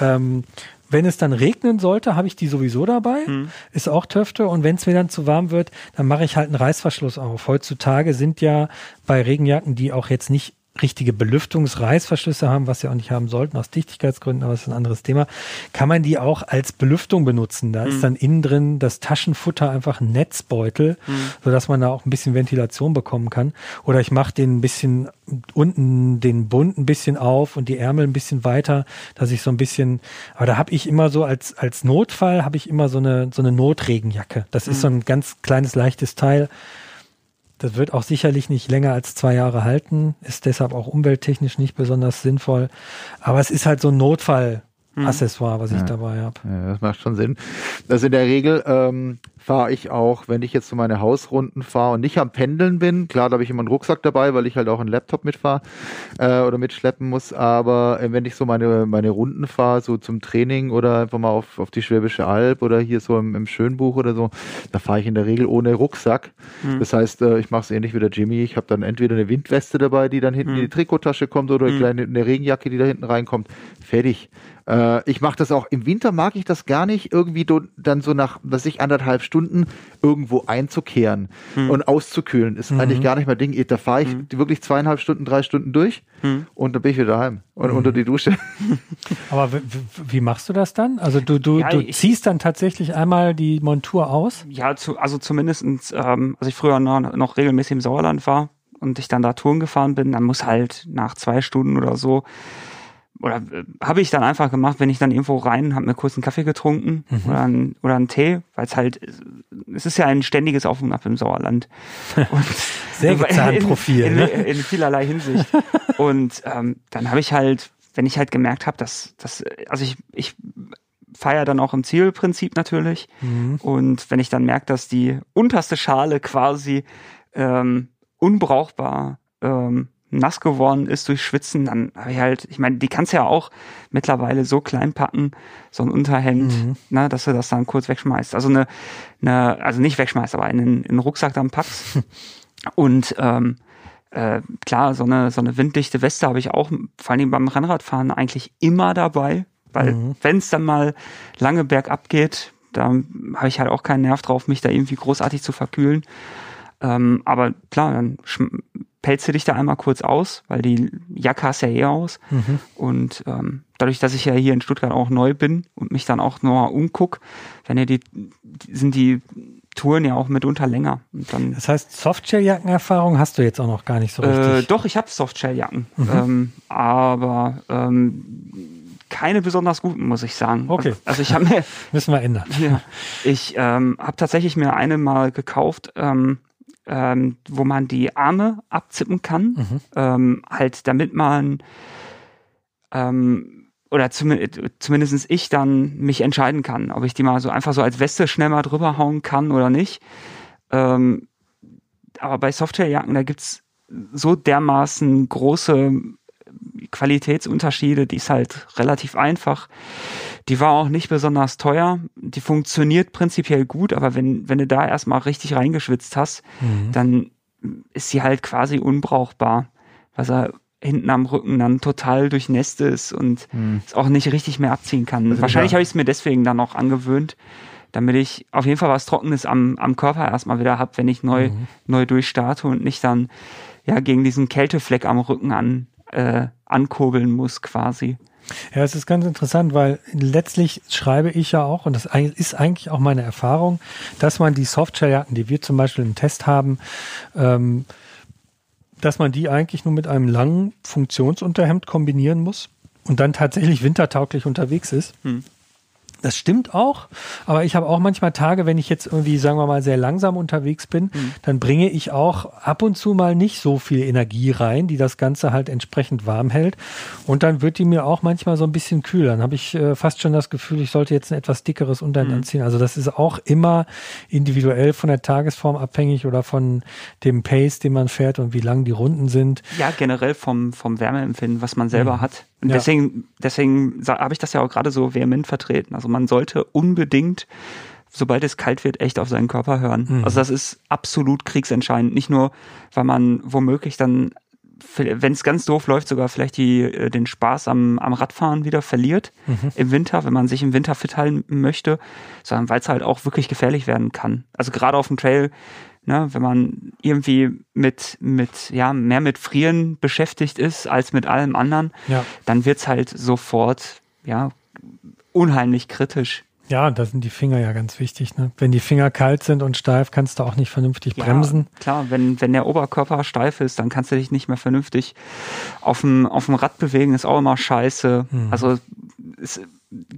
Speaker 2: Ähm, wenn es dann regnen sollte, habe ich die sowieso dabei, ist auch Töfte. Und wenn es mir dann zu warm wird, dann mache ich halt einen Reißverschluss auf. Heutzutage sind ja bei Regenjacken, die auch jetzt nicht richtige Belüftungsreißverschlüsse haben, was sie auch nicht haben sollten, aus Dichtigkeitsgründen, aber das ist ein anderes Thema, kann man die auch als Belüftung benutzen. Da ist dann innen drin das Taschenfutter einfach ein Netzbeutel, sodass man da auch ein bisschen Ventilation bekommen kann. Oder ich mache den ein bisschen unten den Bund ein bisschen auf und die Ärmel ein bisschen weiter, dass ich so ein bisschen, aber da habe ich immer so als, als Notfall habe ich immer so eine, so eine Notregenjacke. Das ist so ein ganz kleines, leichtes Teil. Das wird auch sicherlich nicht länger als zwei Jahre halten, ist deshalb auch umwelttechnisch nicht besonders sinnvoll. Aber es ist halt so ein Notfall, Accessoire, was ich dabei habe.
Speaker 3: Ja, das macht schon Sinn. Also in der Regel ähm, fahre ich auch, wenn ich jetzt so meine Hausrunden fahre und nicht am Pendeln bin, klar, da habe ich immer einen Rucksack dabei, weil ich halt auch einen Laptop mitfahre äh, oder mitschleppen muss, aber äh, wenn ich so meine, meine Runden fahre, so zum Training oder einfach mal auf, auf die Schwäbische Alb oder hier so im, im Schönbuch oder so, da fahre ich in der Regel ohne Rucksack.
Speaker 4: Mhm.
Speaker 3: Das heißt, äh, ich mache es ähnlich wie der Jimmy, ich habe dann entweder eine Windweste dabei, die dann hinten
Speaker 4: Mhm.
Speaker 3: in die Trikottasche kommt oder eine
Speaker 4: Mhm.
Speaker 3: kleine eine Regenjacke, die da hinten reinkommt. Fertig. Äh, ich mache das auch im Winter, mag ich das gar nicht, irgendwie do, dann so nach, was ich, anderthalb Stunden irgendwo einzukehren
Speaker 4: Mhm.
Speaker 3: und auszukühlen. Ist eigentlich gar nicht mein Ding. Da fahre ich wirklich zweieinhalb Stunden, drei Stunden durch
Speaker 4: Mhm.
Speaker 3: und dann bin ich wieder daheim und unter die Dusche.
Speaker 2: Aber wie machst du das dann? Also du, du,
Speaker 4: Ja,
Speaker 2: du ziehst dann tatsächlich einmal die Montur aus?
Speaker 4: Ja, zu, also zumindestens, ähm, als ich früher noch, noch regelmäßig im Sauerland war und ich dann da Touren gefahren bin, dann muss halt nach zwei Stunden oder so, oder äh, habe ich dann einfach gemacht, wenn ich dann irgendwo rein, habe mir kurz einen Kaffee getrunken
Speaker 2: Mhm.
Speaker 4: oder, einen, oder einen Tee, weil es halt, es ist ja ein ständiges Auf und Ab im Sauerland. Und
Speaker 2: Sehr gezahnt Profil,
Speaker 4: In, in,
Speaker 2: ne?
Speaker 4: in vielerlei Hinsicht. und ähm, dann habe ich halt, wenn ich halt gemerkt habe, dass, dass, also ich, ich feiere dann auch im Zielprinzip natürlich.
Speaker 2: Mhm.
Speaker 4: Und wenn ich dann merke, dass die unterste Schale quasi ähm, unbrauchbar ähm, nass geworden ist durch Schwitzen, dann habe ich halt, ich meine, die kannst du ja auch mittlerweile so klein packen, so ein Unterhemd,
Speaker 2: Mhm.
Speaker 4: ne, dass du das dann kurz wegschmeißt. Also eine, eine also nicht wegschmeißt, aber in den, in den Rucksack dann packst. Und ähm, äh, klar, so eine, so eine winddichte Weste habe ich auch, vor allem beim Rennradfahren, eigentlich immer dabei. Weil
Speaker 2: Mhm.
Speaker 4: wenn es dann mal lange bergab geht, da habe ich halt auch keinen Nerv drauf, mich da irgendwie großartig zu verkühlen. Ähm, aber klar, dann du dich da einmal kurz aus, weil die Jacke hast ja eh aus.
Speaker 2: Mhm.
Speaker 4: Und ähm, dadurch, dass ich ja hier in Stuttgart auch neu bin und mich dann auch noch mal umguck, wenn ja die, sind die Touren ja auch mitunter länger.
Speaker 2: Das heißt, Softshell-Jackenerfahrung hast du jetzt auch noch gar nicht so
Speaker 4: äh,
Speaker 2: richtig.
Speaker 4: doch, ich habe Softshell-Jacken, ähm, aber ähm, keine besonders guten, muss ich sagen.
Speaker 2: Okay.
Speaker 4: Also, also ich habe mir,
Speaker 2: Müssen wir ändern.
Speaker 4: ja, ich ähm, habe tatsächlich mir eine mal gekauft, ähm, ähm, wo man die Arme abzippen kann,
Speaker 2: Mhm.
Speaker 4: ähm, halt damit man ähm, oder zumindest, zumindest ich dann mich entscheiden kann, ob ich die mal so einfach so als Weste schnell mal drüber hauen kann oder nicht. Ähm, aber bei Softwarejacken, da gibt's so dermaßen große Qualitätsunterschiede, die ist halt relativ einfach. Die war auch nicht besonders teuer. Die funktioniert prinzipiell gut, aber wenn, wenn du da erstmal richtig reingeschwitzt hast,
Speaker 2: Mhm.
Speaker 4: dann ist sie halt quasi unbrauchbar, weil sie hinten am Rücken dann total durchnässt ist und es auch nicht richtig mehr abziehen kann.
Speaker 3: Also
Speaker 4: Wahrscheinlich
Speaker 3: ja.
Speaker 4: habe ich es mir deswegen dann auch angewöhnt, damit ich auf jeden Fall was Trockenes am, am Körper erstmal wieder habe, wenn ich neu, neu durchstarte und nicht dann ja gegen diesen Kältefleck am Rücken an, äh, ankurbeln muss quasi.
Speaker 2: Ja, es ist ganz interessant, weil letztlich schreibe ich ja auch, und das ist eigentlich auch meine Erfahrung, dass man die Softshelljacken, die wir zum Beispiel im Test haben, ähm, dass man die eigentlich nur mit einem langen Funktionsunterhemd kombinieren muss und dann tatsächlich wintertauglich unterwegs ist.
Speaker 4: Hm.
Speaker 2: Das stimmt auch, aber ich habe auch manchmal Tage, wenn ich jetzt irgendwie, sagen wir mal, sehr langsam unterwegs bin, dann bringe ich auch ab und zu mal nicht so viel Energie rein, die das Ganze halt entsprechend warm hält. Und dann wird die mir auch manchmal so ein bisschen kühl. Dann habe ich äh, fast schon das Gefühl, ich sollte jetzt ein etwas dickeres Unterhemd anziehen. Also das ist auch immer individuell von der Tagesform abhängig oder von dem Pace, den man fährt und wie lang die Runden sind.
Speaker 4: Ja, generell vom, vom Wärmeempfinden, was man selber hat. Und
Speaker 2: Ja.
Speaker 4: deswegen, deswegen habe ich das ja auch gerade so vehement vertreten. Also man sollte unbedingt, sobald es kalt wird, echt auf seinen Körper hören.
Speaker 2: Mhm.
Speaker 4: Also das ist absolut kriegsentscheidend. Nicht nur, weil man womöglich dann, wenn es ganz doof läuft, sogar vielleicht die, äh, den Spaß am, am Radfahren wieder verliert im Winter, wenn man sich im Winter fit halten möchte, sondern weil es halt auch wirklich gefährlich werden kann. Also gerade auf dem Trail ne, wenn man irgendwie mit, mit, ja, mehr mit Frieren beschäftigt ist als mit allem anderen,
Speaker 2: Ja.
Speaker 4: dann wird's halt sofort, ja, unheimlich kritisch.
Speaker 2: Ja, da sind die Finger ja ganz wichtig. Ne? Wenn die Finger kalt sind und steif, kannst du auch nicht vernünftig bremsen.
Speaker 4: Ja, klar, wenn, wenn der Oberkörper steif ist, dann kannst du dich nicht mehr vernünftig auf dem, auf dem Rad bewegen, ist auch immer scheiße.
Speaker 2: Mhm.
Speaker 4: Also, es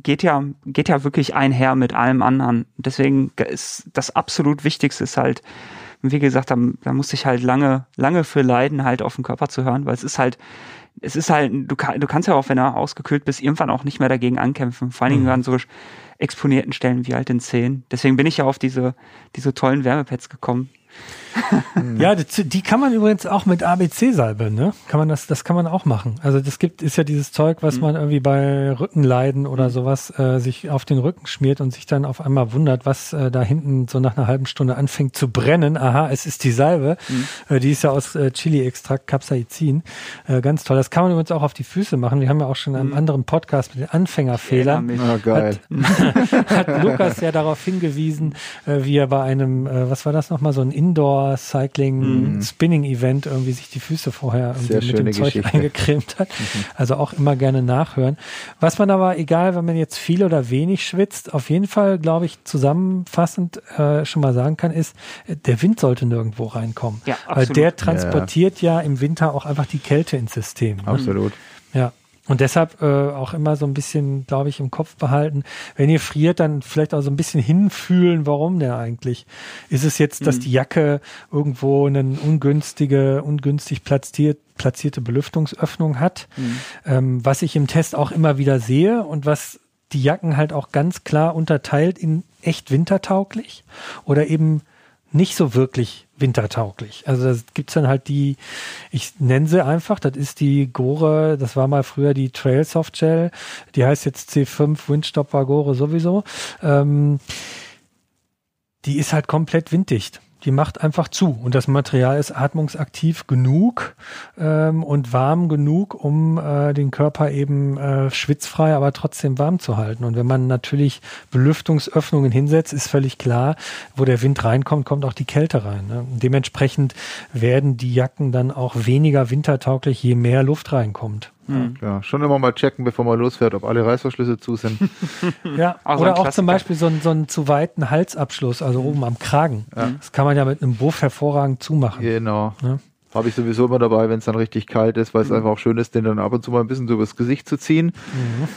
Speaker 4: geht ja, geht ja wirklich einher mit allem anderen. Deswegen ist das absolut Wichtigste ist halt, wie gesagt, da, da musste ich halt lange, lange für leiden, halt auf den Körper zu hören, weil es ist halt, es ist halt, du, kann, du kannst ja auch, wenn er ausgekühlt bist, irgendwann auch nicht mehr dagegen ankämpfen. Vor allen Dingen an so exponierten Stellen wie halt den Zehen. Deswegen bin ich ja auf diese, diese tollen Wärmepads gekommen.
Speaker 2: Ja, die, die kann man übrigens auch mit ABC-Salbe, ne? Kann man das, das kann man auch machen. Also das gibt, ist ja dieses Zeug, was
Speaker 4: Mhm.
Speaker 2: man irgendwie bei Rückenleiden oder sowas äh, sich auf den Rücken schmiert und sich dann auf einmal wundert, was äh, da hinten so nach einer halben Stunde anfängt zu brennen. Aha, es ist die Salbe.
Speaker 4: Mhm.
Speaker 2: Äh, die ist ja aus äh, Chili-Extrakt, Capsaicin. Äh, ganz toll. Das kann man übrigens auch auf die Füße machen. Wir haben ja auch schon in einem anderen Podcast mit den Anfängerfehlern.
Speaker 3: Ah, geil.
Speaker 2: hat Lukas ja darauf hingewiesen, äh, wie er bei einem, äh, was war das nochmal, so ein Indoor-Cycling-Spinning-Event irgendwie sich die Füße vorher mit dem Zeug
Speaker 3: Geschichte.
Speaker 2: eingecremt hat. Also auch immer gerne nachhören. Was man aber, egal, wenn man jetzt viel oder wenig schwitzt, auf jeden Fall, glaube ich, zusammenfassend äh, schon mal sagen kann, ist, der Wind sollte nirgendwo reinkommen.
Speaker 4: Ja,
Speaker 2: Weil
Speaker 4: absolut.
Speaker 2: der transportiert ja. im Winter auch einfach die Kälte ins System. Ne?
Speaker 3: Absolut.
Speaker 2: Ja. Und deshalb äh, auch immer so ein bisschen, glaube ich, im Kopf behalten. Wenn ihr friert, dann vielleicht auch so ein bisschen hinfühlen, warum der eigentlich. Ist es jetzt, dass die Jacke irgendwo eine ungünstige, ungünstig platziert, platzierte Belüftungsöffnung hat? Ähm, was ich im Test auch immer wieder sehe und was die Jacken halt auch ganz klar unterteilt in echt wintertauglich oder eben nicht so wirklich wintertauglich. Also da gibt's dann halt die, ich nenne sie einfach, das ist die Gore, das war mal früher die Trail Soft Gel, die heißt jetzt C5 Windstopper Gore sowieso. Ähm, die ist halt komplett winddicht. Die macht einfach zu und das Material ist atmungsaktiv genug ähm, und warm genug, um äh, den Körper eben äh, schwitzfrei, aber trotzdem warm zu halten. Und wenn man natürlich Belüftungsöffnungen hinsetzt, ist völlig klar, wo der Wind reinkommt, kommt auch die Kälte rein. Ne? Dementsprechend werden die Jacken dann auch weniger wintertauglich, je mehr Luft reinkommt.
Speaker 3: Ja, schon immer mal checken, bevor man losfährt, ob alle Reißverschlüsse zu sind.
Speaker 2: Ja,
Speaker 4: Auch so
Speaker 2: oder
Speaker 4: ein
Speaker 2: auch zum Beispiel so einen, so einen zu weiten Halsabschluss, also oben am Kragen. Das kann man ja mit einem Buff hervorragend zumachen.
Speaker 3: Genau.
Speaker 2: Ja.
Speaker 3: Habe ich sowieso immer dabei, wenn es dann richtig kalt ist, weil es einfach auch schön ist, den dann ab und zu mal ein bisschen so übers Gesicht zu ziehen.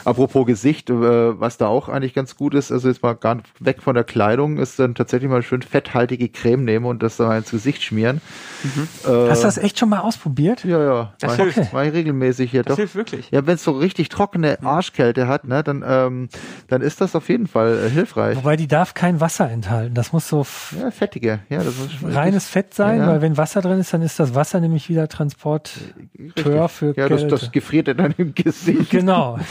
Speaker 3: Apropos Gesicht, äh, was da auch eigentlich ganz gut ist, also jetzt mal gar weg von der Kleidung, ist dann tatsächlich mal schön fetthaltige Creme nehmen und das dann mal ins Gesicht schmieren. Äh,
Speaker 2: Hast du das echt schon mal ausprobiert?
Speaker 3: Ja, ja.
Speaker 4: Das
Speaker 3: mach,
Speaker 4: hilft.
Speaker 3: mach ich regelmäßig hier
Speaker 4: Das
Speaker 3: doch.
Speaker 4: hilft wirklich.
Speaker 3: Ja, wenn es so richtig trockene Arschkälte hat, ne, dann, ähm, dann ist das auf jeden Fall äh, hilfreich.
Speaker 2: Wobei die darf kein Wasser enthalten. Das muss so
Speaker 3: Ja, fettige. Ja, das ist
Speaker 2: reines Fett sein,
Speaker 3: Ja, ja.
Speaker 2: weil wenn Wasser drin ist, dann ist das Wasser nämlich wieder Transporteur für
Speaker 3: Ja, das, das gefriert in deinem Gesicht.
Speaker 2: genau.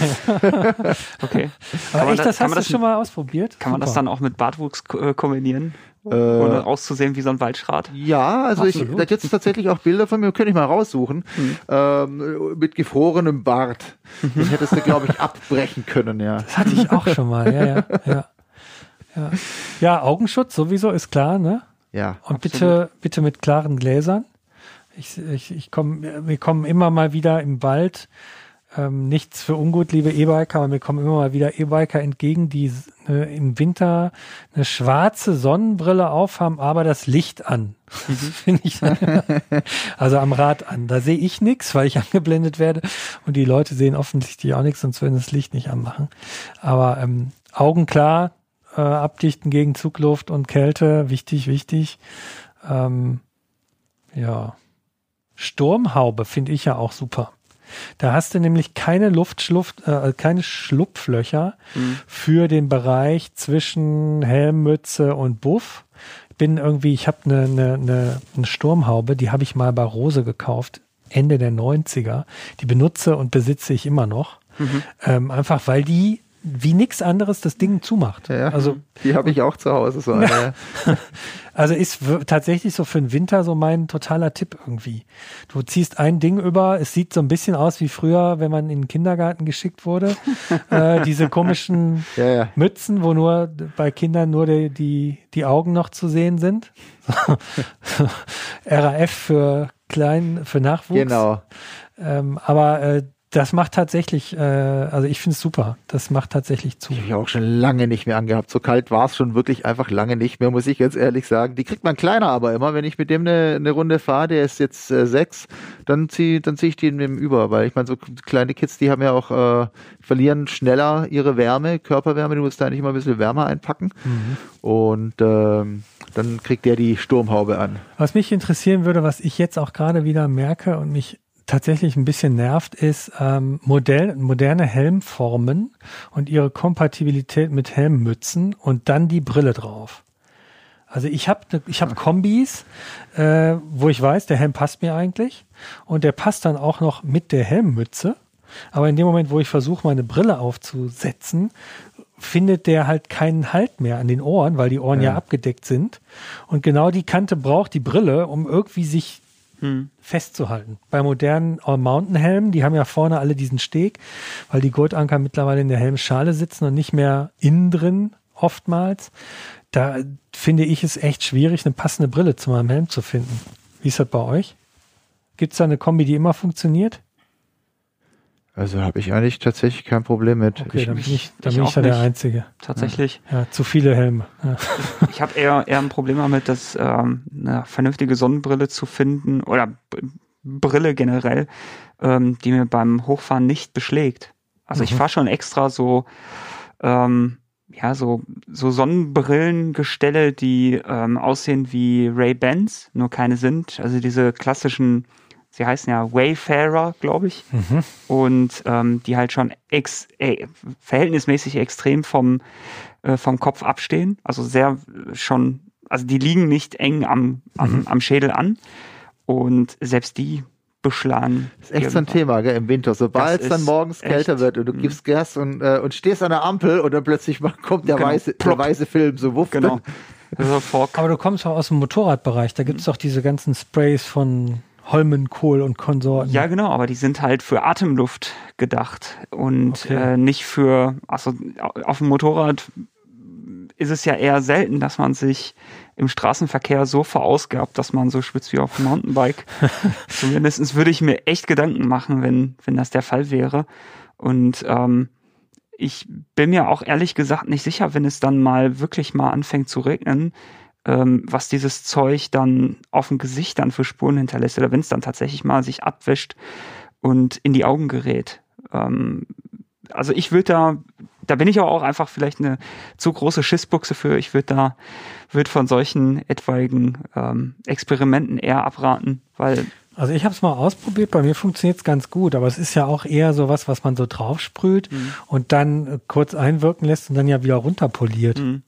Speaker 4: Okay.
Speaker 2: Aber
Speaker 4: man
Speaker 2: echt,
Speaker 4: da-
Speaker 2: das
Speaker 4: kann
Speaker 2: hast du
Speaker 4: das-
Speaker 2: schon mal ausprobiert?
Speaker 4: Kann man das
Speaker 2: Super.
Speaker 4: dann auch mit Bartwuchs äh, kombinieren?
Speaker 3: Äh,
Speaker 4: Ohne auszusehen wie so ein Waldschrat?
Speaker 3: Ja, also ich,
Speaker 2: Absolut.
Speaker 3: da gibt es tatsächlich auch Bilder von mir, könnte ich mal raussuchen, ähm, mit gefrorenem Bart. Den hättest du, glaube ich, abbrechen können, ja.
Speaker 2: Das hatte ich auch schon mal, ja, ja, ja. Ja, ja Augenschutz sowieso ist klar, ne?
Speaker 3: Ja.
Speaker 2: Und bitte, bitte mit klaren Gläsern. Ich, ich, ich komm, wir kommen immer mal wieder im Wald. Ähm, nichts für ungut, liebe E-Biker, aber mir kommen immer mal wieder E-Biker entgegen, die äh, im Winter eine schwarze Sonnenbrille aufhaben, aber das Licht an. Das Finde ich also am Rad an. Da sehe ich nichts, weil ich angeblendet werde und die Leute sehen offensichtlich auch nichts, sonst würden das Licht nicht anmachen. Aber ähm, Augen klar, äh, abdichten gegen Zugluft und Kälte, wichtig, wichtig. Ähm, ja. Sturmhaube finde ich ja auch super. Da hast du nämlich keine Luftschluft, äh, keine Schlupflöcher für den Bereich zwischen Helmmütze und Buff. Ich bin irgendwie, ich habe eine ne, ne, ne Sturmhaube, die habe ich mal bei Rose gekauft, Ende der 90er. Die benutze und besitze ich immer noch. Ähm, einfach weil die wie nix anderes das Ding zumacht.
Speaker 3: ja.
Speaker 2: Also
Speaker 3: die habe ich auch zu Hause, so eine.
Speaker 2: also ist tatsächlich so für den Winter so mein totaler Tipp irgendwie. Du ziehst ein Ding über, es sieht so ein bisschen aus wie früher, wenn man in den Kindergarten geschickt wurde. äh, diese komischen
Speaker 3: Ja, ja.
Speaker 2: Mützen, wo nur bei Kindern nur die, die, die Augen noch zu sehen sind. RAF für klein, für Nachwuchs.
Speaker 3: Genau.
Speaker 2: Ähm, aber äh, das macht tatsächlich, äh, also ich finde es super. Das macht tatsächlich zu.
Speaker 3: Die habe ich auch schon lange nicht mehr angehabt. So kalt war es schon wirklich einfach lange nicht mehr, muss ich ganz ehrlich sagen. Die kriegt man kleiner aber immer. Wenn ich mit dem eine, eine Runde fahre, der ist jetzt äh, sechs, dann ziehe dann zieh ich die in dem über. Weil ich meine, so kleine Kids, die haben ja auch, äh, verlieren schneller ihre Wärme, Körperwärme. Du musst da eigentlich immer ein bisschen wärmer einpacken. Und ähm, dann kriegt der die Sturmhaube an.
Speaker 2: Was mich interessieren würde, was ich jetzt auch gerade wieder merke und mich tatsächlich ein bisschen nervt, ist ähm, Modell, moderne Helmformen und ihre Kompatibilität mit Helmmützen und dann die Brille drauf. Also ich habe ich hab Kombis, äh, wo ich weiß, der Helm passt mir eigentlich und der passt dann auch noch mit der Helmmütze. Aber in dem Moment, wo ich versuche, meine Brille aufzusetzen, findet der halt keinen Halt mehr an den Ohren, weil die Ohren ja, ja abgedeckt sind. Und genau die Kante braucht die Brille, um irgendwie sich hm. festzuhalten. Bei modernen All-Mountain-Helmen, die haben ja vorne alle diesen Steg, weil die Gurtanker mittlerweile in der Helmschale sitzen und nicht mehr innen drin oftmals. Da finde ich es echt schwierig, eine passende Brille zu meinem Helm zu finden. Wie ist das bei euch? Gibt es da eine Kombi, die immer funktioniert?
Speaker 3: Also habe ich eigentlich tatsächlich kein Problem mit.
Speaker 2: Okay, ich, dann bin ich, dann ich bin ich da der Einzige.
Speaker 4: Tatsächlich.
Speaker 2: Ja, ja zu viele Helme. Ja.
Speaker 4: Ich habe eher, eher ein Problem damit, dass ähm, eine vernünftige Sonnenbrille zu finden oder Brille generell, ähm, die mir beim Hochfahren nicht beschlägt. Also mhm. ich fahre schon extra so, ähm, ja, so, so Sonnenbrillengestelle, die ähm, aussehen wie Ray-Bans, nur keine sind. Also diese klassischen sie heißen ja Wayfarer, glaube ich, mhm. und ähm, die halt schon ex äh, verhältnismäßig extrem vom, äh, vom Kopf abstehen, also sehr schon, also die liegen nicht eng am, am, mhm. am Schädel an und selbst die beschlagen.
Speaker 3: Das ist echt so ein Thema, gell, im Winter. Sobald es dann morgens kälter wird und du mhm. gibst Gas und, äh, und stehst an der Ampel und dann plötzlich kommt der, genau. weiße, der weiße Film so wuff.
Speaker 4: Genau.
Speaker 2: Also Aber du kommst auch aus dem Motorradbereich, da gibt es doch diese ganzen Sprays von Holmenkohl und Konsorten.
Speaker 4: Ja, genau, aber die sind halt für Atemluft gedacht und okay. äh, nicht für, also auf dem Motorrad ist es ja eher selten, dass man sich im Straßenverkehr so verausgabt, dass man so schwitzt wie auf dem Mountainbike. Zumindest würde ich mir echt Gedanken machen, wenn, wenn das der Fall wäre. Und ähm, ich bin mir auch ehrlich gesagt nicht sicher, wenn es dann mal wirklich mal anfängt zu regnen, ähm, was dieses Zeug dann auf dem Gesicht dann für Spuren hinterlässt oder wenn es dann tatsächlich mal sich abwischt und in die Augen gerät. Ähm, also ich würde da, da bin ich aber auch einfach vielleicht eine zu große Schissbuchse für. Ich würde da, würde von solchen etwaigen ähm, Experimenten eher abraten, weil
Speaker 2: also ich habe es mal ausprobiert, bei mir funktioniert es ganz gut, aber es ist ja auch eher so was, was man so draufsprüht mhm. und dann äh, kurz einwirken lässt und dann ja wieder runterpoliert. Mhm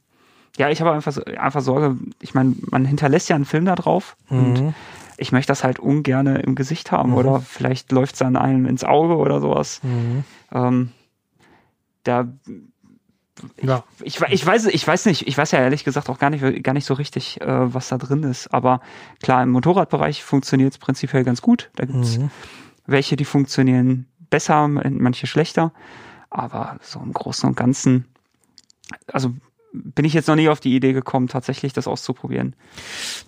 Speaker 4: ja, ich habe einfach, einfach Sorge, ich meine, man hinterlässt ja einen Film da drauf mhm. und ich möchte das halt ungern im Gesicht haben mhm. oder vielleicht läuft es dann einem ins Auge oder sowas. Mhm. Ähm, da ja. ich, ich, weiß, ich weiß nicht, ich weiß ja ehrlich gesagt auch gar nicht, gar nicht so richtig, äh, was da drin ist. Aber klar, im Motorradbereich funktioniert es prinzipiell ganz gut. Da gibt es mhm. welche, die funktionieren besser, manche schlechter. Aber so im Großen und Ganzen, also bin ich jetzt noch nie auf die Idee gekommen, tatsächlich das auszuprobieren.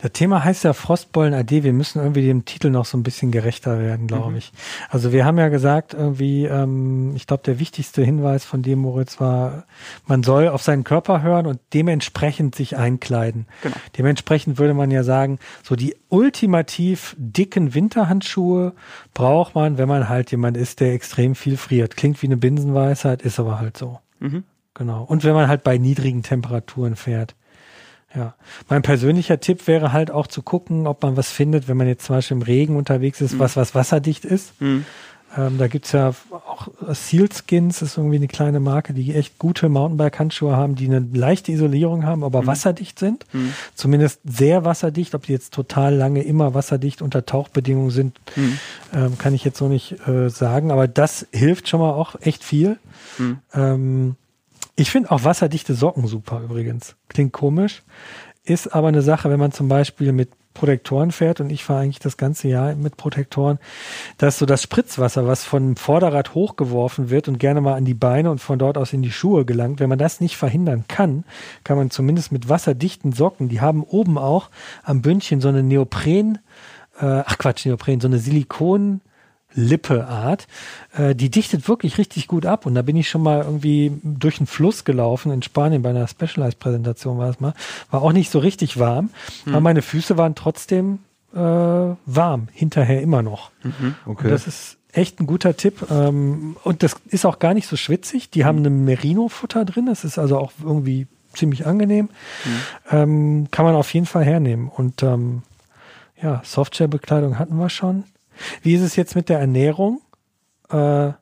Speaker 2: Das Thema heißt ja Frostbollen AD. Wir müssen irgendwie dem Titel noch so ein bisschen gerechter werden, glaube mhm. ich. Also wir haben ja gesagt, irgendwie, ähm, ich glaube, der wichtigste Hinweis von dem, Moritz, war, man soll auf seinen Körper hören und dementsprechend sich einkleiden. Genau. Dementsprechend würde man ja sagen, so die ultimativ dicken Winterhandschuhe braucht man, wenn man halt jemand ist, der extrem viel friert. Klingt wie eine Binsenweisheit, ist aber halt so. Mhm. Genau. Und wenn man halt bei niedrigen Temperaturen fährt. Ja. Mein persönlicher Tipp wäre halt auch zu gucken, ob man was findet, wenn man jetzt zum Beispiel im Regen unterwegs ist, mhm. was, was wasserdicht ist. Mhm. Ähm, da gibt's ja auch Sealskins, ist irgendwie eine kleine Marke, die echt gute Mountainbike-Handschuhe haben, die eine leichte Isolierung haben, aber mhm. wasserdicht sind. Mhm. Zumindest sehr wasserdicht. Ob die jetzt total lange immer wasserdicht unter Tauchbedingungen sind, mhm. ähm, kann ich jetzt so nicht äh, sagen. Aber das hilft schon mal auch echt viel. Mhm. Ähm, ich finde auch wasserdichte Socken super übrigens. Klingt komisch, ist aber eine Sache, wenn man zum Beispiel mit Protektoren fährt und ich fahre eigentlich das ganze Jahr mit Protektoren, dass so das Spritzwasser, was von Vorderrad hochgeworfen wird und gerne mal an die Beine und von dort aus in die Schuhe gelangt, wenn man das nicht verhindern kann, kann man zumindest mit wasserdichten Socken, die haben oben auch am Bündchen so eine Neopren, äh, ach Quatsch, Neopren, so eine Silikon Lippe-Art. Äh, die dichtet wirklich richtig gut ab. Und da bin ich schon mal irgendwie durch einen Fluss gelaufen in Spanien bei einer Specialized-Präsentation war es mal. War auch nicht so richtig warm, hm. aber meine Füße waren trotzdem äh, warm, hinterher immer noch. Mhm. Okay. Und das ist echt ein guter Tipp. Ähm, und das ist auch gar nicht so schwitzig. Die haben eine Merino-Futter drin. Das ist also auch irgendwie ziemlich angenehm. Ähm, kann man auf jeden Fall hernehmen. Und ähm, ja, Softshare-Bekleidung hatten wir schon. Wie ist es jetzt mit der Ernährung? Äh,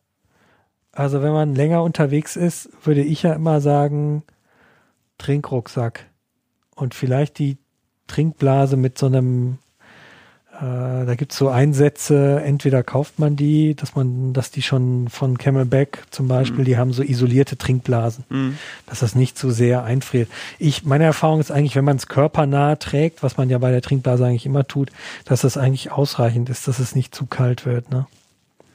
Speaker 2: also wenn man länger unterwegs ist, würde ich ja immer sagen, Trinkrucksack. Und vielleicht die Trinkblase mit so einem, äh, da gibt's so Einsätze, entweder kauft man die, dass man, dass die schon von Camelback zum Beispiel, die haben so isolierte Trinkblasen,
Speaker 4: Mhm.
Speaker 2: dass das nicht zu sehr einfriert. Ich, meine Erfahrung ist eigentlich, wenn man es körpernah trägt, was man ja bei der Trinkblase eigentlich immer tut, dass das eigentlich ausreichend ist, dass es nicht zu kalt wird, ne?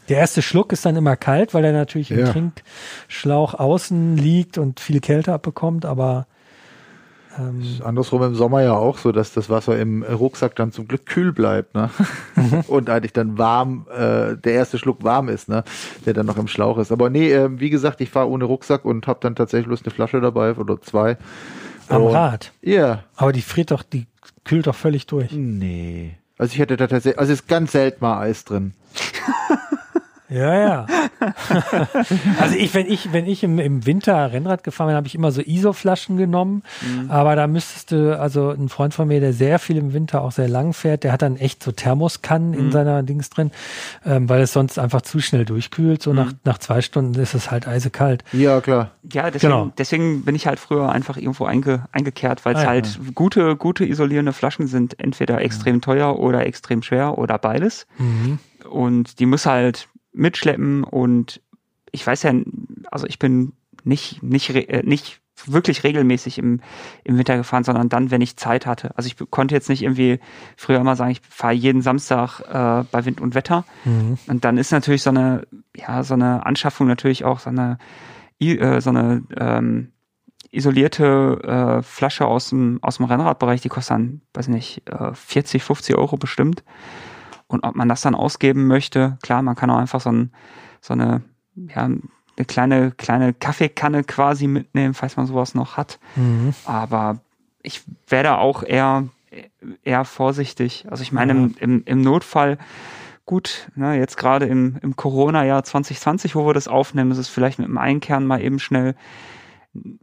Speaker 2: Der erste Schluck ist dann immer kalt, weil er natürlich im
Speaker 3: Ja.
Speaker 2: Trinkschlauch außen liegt und viel Kälte abbekommt, aber ähm,
Speaker 3: Ist andersrum im Sommer ja auch so, dass das Wasser im Rucksack dann zum Glück kühl bleibt, ne? Und eigentlich dann warm, äh, der erste Schluck warm ist, ne? Der dann noch im Schlauch ist. Aber nee, äh, wie gesagt, ich fahre ohne Rucksack und habe dann tatsächlich bloß eine Flasche dabei oder zwei.
Speaker 2: am
Speaker 3: Und-
Speaker 2: Rad.
Speaker 3: Ja.
Speaker 2: Aber die friert doch, die kühlt doch völlig durch.
Speaker 3: Nee. Also ich hätte da tatsächlich, also es ist ganz selten mal Eis drin.
Speaker 2: Ja, ja. also ich, wenn ich, wenn ich im, im Winter Rennrad gefahren bin, habe ich immer so ISO-Flaschen genommen. Aber da müsstest du, also ein Freund von mir, der sehr viel im Winter auch sehr lang fährt, der hat dann echt so Thermoskannen in seiner Dings drin, ähm, weil es sonst einfach zu schnell durchkühlt. So nach, nach zwei Stunden ist es halt eisekalt.
Speaker 3: Ja, klar.
Speaker 4: Ja, deswegen,
Speaker 2: Genau.
Speaker 4: deswegen bin ich halt früher einfach irgendwo einge, eingekehrt, weil es
Speaker 2: Ah, ja.
Speaker 4: halt gute, gute isolierende Flaschen sind, entweder extrem teuer oder extrem schwer oder beides.
Speaker 2: Mhm.
Speaker 4: Und die muss halt mitschleppen und ich weiß ja, also ich bin nicht, nicht, äh, nicht wirklich regelmäßig im, im Winter gefahren, sondern dann, wenn ich Zeit hatte. Also ich konnte jetzt nicht irgendwie früher immer sagen, ich fahre jeden Samstag äh, bei Wind und Wetter.
Speaker 2: Mhm.
Speaker 4: Und dann ist natürlich so eine, ja, so eine Anschaffung natürlich auch so eine, äh, so eine ähm, isolierte äh, Flasche aus dem, aus dem Rennradbereich, die kostet dann, weiß nicht, äh, 40, 50 Euro bestimmt. Und ob man das dann ausgeben möchte, klar, man kann auch einfach so, ein, so eine, ja, eine kleine, kleine Kaffeekanne quasi mitnehmen, falls man sowas noch hat.
Speaker 2: Mhm.
Speaker 4: Aber ich werde auch eher, eher vorsichtig. Also ich meine, im, im, im Notfall, gut, ne, jetzt gerade im, im Corona-Jahr 2020, wo wir das aufnehmen, ist es vielleicht mit dem Einkern mal eben schnell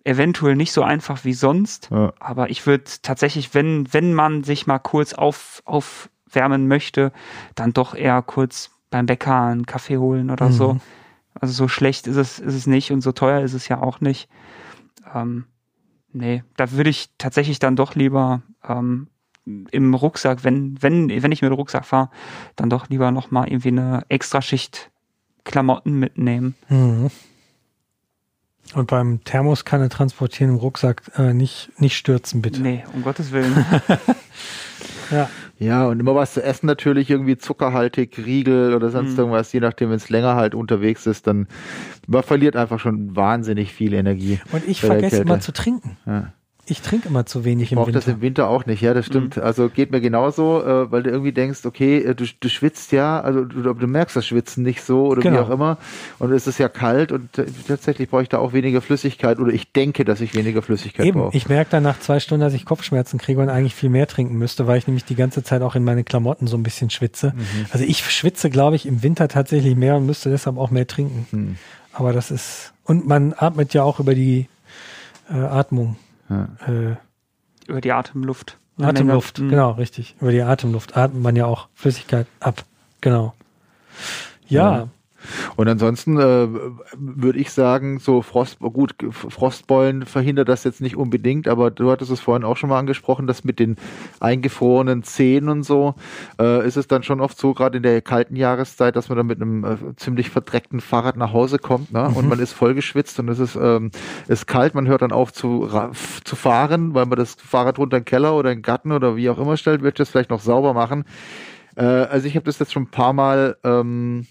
Speaker 4: eventuell nicht so einfach wie sonst.
Speaker 3: Ja.
Speaker 4: Aber ich würde tatsächlich, wenn, wenn man sich mal kurz auf, aufwärmen möchte, dann doch eher kurz beim Bäcker einen Kaffee holen oder so.
Speaker 2: Mhm.
Speaker 4: Also so schlecht ist es, ist es nicht und so teuer ist es ja auch nicht. Ähm, nee, da würde ich tatsächlich dann doch lieber ähm, im Rucksack, wenn, wenn, wenn ich mit dem Rucksack fahre, dann doch lieber nochmal irgendwie eine Extraschicht Klamotten mitnehmen.
Speaker 2: Mhm. Und beim Thermoskanne transportieren im Rucksack äh, nicht, nicht stürzen, bitte.
Speaker 4: Nee, um Gottes Willen.
Speaker 2: Ja.
Speaker 3: Ja, und immer was zu essen natürlich, irgendwie zuckerhaltig, Riegel oder sonst
Speaker 4: Mhm.
Speaker 3: irgendwas, je nachdem, wenn es länger halt unterwegs ist, dann man verliert einfach schon wahnsinnig viel Energie.
Speaker 2: Und ich vergesse immer zu trinken.
Speaker 3: Ja.
Speaker 2: Ich trinke immer zu wenig im
Speaker 3: brauche das
Speaker 2: Winter.
Speaker 3: im Winter auch nicht, ja, das stimmt. Also geht mir genauso, äh, weil du irgendwie denkst, okay, äh, du, du schwitzt ja, also du, du merkst das Schwitzen nicht so oder
Speaker 2: Genau.
Speaker 3: wie auch immer. Und es ist ja kalt und äh, tatsächlich brauche ich da auch weniger Flüssigkeit oder ich denke, dass ich weniger Flüssigkeit
Speaker 2: Eben,
Speaker 3: brauche.
Speaker 2: ich merke dann nach zwei Stunden, dass ich Kopfschmerzen kriege und eigentlich viel mehr trinken müsste, weil ich nämlich die ganze Zeit auch in meine Klamotten so ein bisschen schwitze.
Speaker 3: Mhm.
Speaker 2: Also ich schwitze, glaube ich, im Winter tatsächlich mehr und müsste deshalb auch mehr trinken.
Speaker 3: Hm.
Speaker 2: Aber das ist, und man atmet ja auch über die äh, Atmung.
Speaker 3: Ja.
Speaker 2: Äh,
Speaker 4: Über die Atemluft.
Speaker 2: Atemluft,
Speaker 4: Menge.
Speaker 2: Genau, richtig. Über die Atemluft atmet man ja auch Flüssigkeit ab. Genau. Ja,
Speaker 3: Ja. Und ansonsten äh, würde ich sagen, so Frost, gut, Frostbeulen verhindert das jetzt nicht unbedingt, aber du hattest es vorhin auch schon mal angesprochen, dass mit den eingefrorenen Zehen und so äh, ist es dann schon oft so, gerade in der kalten Jahreszeit, dass man dann mit einem äh, ziemlich verdreckten Fahrrad nach Hause kommt ne? und man ist vollgeschwitzt und es ist, ähm, ist kalt, man hört dann auf zu, zu fahren, weil man das Fahrrad runter in den Keller oder in den Garten oder wie auch immer stellt, wird das vielleicht noch sauber machen. Äh, also ich habe das jetzt schon ein paar Mal ähm,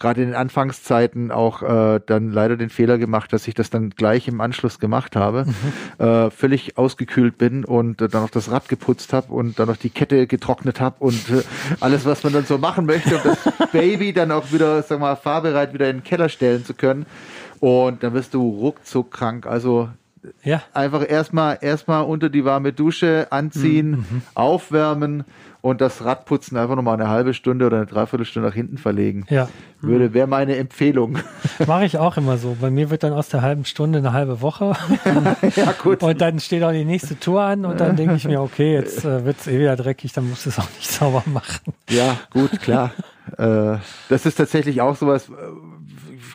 Speaker 3: gerade in den Anfangszeiten auch äh, dann leider den Fehler gemacht, dass ich das dann gleich im Anschluss gemacht habe, äh, völlig ausgekühlt bin und äh, dann noch das Rad geputzt habe und dann noch die Kette getrocknet habe und äh, alles, was man dann so machen möchte, um das Baby dann auch wieder, sag mal, fahrbereit wieder in den Keller stellen zu können. Und dann wirst du ruckzuck krank. Also
Speaker 2: ja.
Speaker 3: einfach erstmal erstmal unter die warme Dusche anziehen, aufwärmen und das Radputzen einfach nochmal eine halbe Stunde oder eine Dreiviertelstunde nach hinten verlegen.
Speaker 2: Ja.
Speaker 3: Würde, wäre meine Empfehlung.
Speaker 2: Mache ich auch immer so. Bei mir wird dann aus der halben Stunde eine halbe Woche.
Speaker 3: ja, gut.
Speaker 2: Und dann steht auch die nächste Tour an und dann denke ich mir, okay, jetzt äh, wird es eh wieder dreckig, dann musst du es auch nicht sauber machen.
Speaker 3: Ja, gut, klar. äh, das ist tatsächlich auch sowas. äh,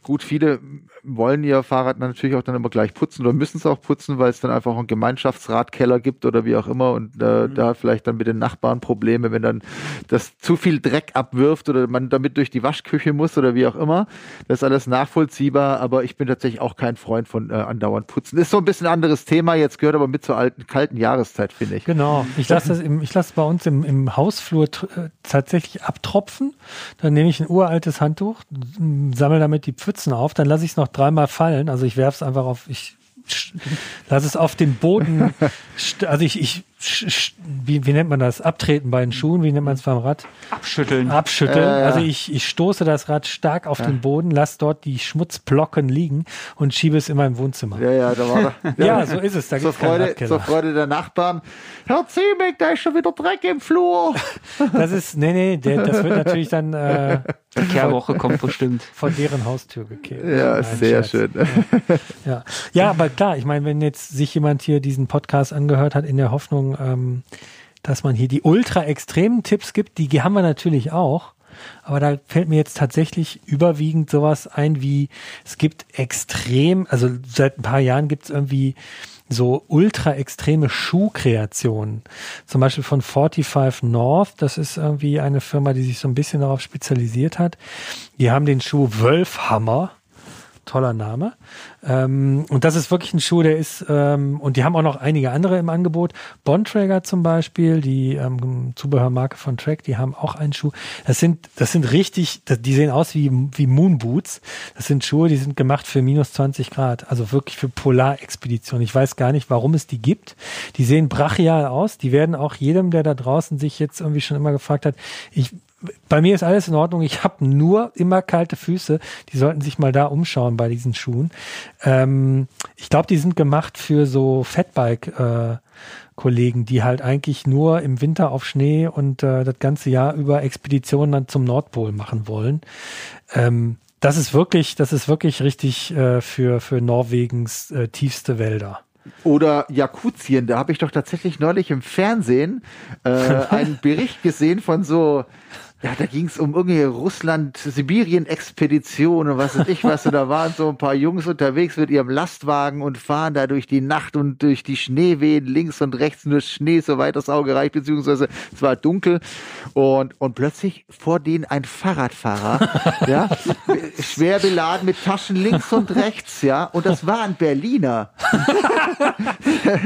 Speaker 3: Gut, viele wollen ihr Fahrrad natürlich auch dann immer gleich putzen oder müssen es auch putzen, weil es dann einfach einen Gemeinschaftsradkeller gibt oder wie auch immer und äh, da vielleicht dann mit den Nachbarn Probleme, wenn dann das zu viel Dreck abwirft oder man damit durch die Waschküche muss oder wie auch immer. Das ist alles nachvollziehbar, aber ich bin tatsächlich auch kein Freund von äh, andauernd putzen. Ist so ein bisschen ein anderes Thema, jetzt gehört aber mit zur alten, kalten Jahreszeit, finde ich.
Speaker 2: Genau. Ich lasse im, ich lasse bei uns im, im Hausflur äh, tatsächlich abtropfen. Dann nehme ich ein uraltes Handtuch, sammle damit die Pfützen auf, dann lasse ich es noch dreimal fallen. Also ich werfe es einfach auf, ich lasse es auf den Boden. Also ich, ich wie, wie nennt man das? Abtreten bei den Schuhen, wie nennt man es beim Rad?
Speaker 4: Abschütteln.
Speaker 2: Abschütteln.
Speaker 3: Äh,
Speaker 2: also ich, ich stoße das Rad stark auf den Boden, lasse dort die Schmutzblocken liegen und schiebe es in mein Wohnzimmer.
Speaker 3: Ja, ja, da war er.
Speaker 2: Ja, so ist es. Da
Speaker 3: zur Freude, zur Freude der Nachbarn. Herr Ziemek, da ist schon wieder Dreck im Flur.
Speaker 2: Das ist, nee, nee, der, das wird natürlich dann äh,
Speaker 4: Die Kehrwoche kommt bestimmt.
Speaker 2: vor deren Haustür gekehrt.
Speaker 3: Ja,
Speaker 2: Nein,
Speaker 3: sehr
Speaker 2: Scherz.
Speaker 3: schön.
Speaker 2: Ja. ja, aber klar, ich meine, wenn jetzt sich jemand hier diesen Podcast angehört hat in der Hoffnung, ähm, dass man hier die ultra extremen Tipps gibt, die haben wir natürlich auch. Aber da fällt mir jetzt tatsächlich überwiegend sowas ein wie, es gibt extrem, also seit ein paar Jahren gibt es irgendwie so ultra extreme Schuhkreationen. Zum Beispiel von 45 North, das ist irgendwie eine Firma, die sich so ein bisschen darauf spezialisiert hat. Die haben den Schuh Wölfhammer toller Name. Ähm, und das ist wirklich ein Schuh, der ist, ähm, und die haben auch noch einige andere im Angebot. Bontrager zum Beispiel, die ähm, Zubehörmarke von Track, die haben auch einen Schuh. Das sind, das sind richtig, die sehen aus wie, wie Moonboots. Das sind Schuhe, die sind gemacht für minus 20 Grad, also wirklich für Polarexpedition. Ich weiß gar nicht, warum es die gibt. Die sehen brachial aus. Die werden auch jedem, der da draußen sich jetzt irgendwie schon immer gefragt hat, ich bei mir ist alles in Ordnung. Ich habe nur immer kalte Füße. Die sollten sich mal da umschauen bei diesen Schuhen. Ähm, ich glaube, die sind gemacht für so Fatbike-Kollegen, die halt eigentlich nur im Winter auf Schnee und äh, das ganze Jahr über Expeditionen dann zum Nordpol machen wollen. Ähm, das ist wirklich, das ist wirklich richtig äh, für, für Norwegens äh, tiefste Wälder.
Speaker 3: Oder Jakutien, da habe ich doch tatsächlich neulich im Fernsehen äh, einen Bericht gesehen von so, ja, da ging es um irgendeine Russland-Sibirien-Expedition und was weiß ich was. Und da waren so ein paar Jungs unterwegs mit ihrem Lastwagen und fahren da durch die Nacht und durch die Schneewehen links und rechts nur Schnee, soweit das Auge reicht, beziehungsweise es war dunkel. Und, und plötzlich vor denen ein Fahrradfahrer, ja, schwer beladen mit Taschen links und rechts, ja. Und das war ein Berliner.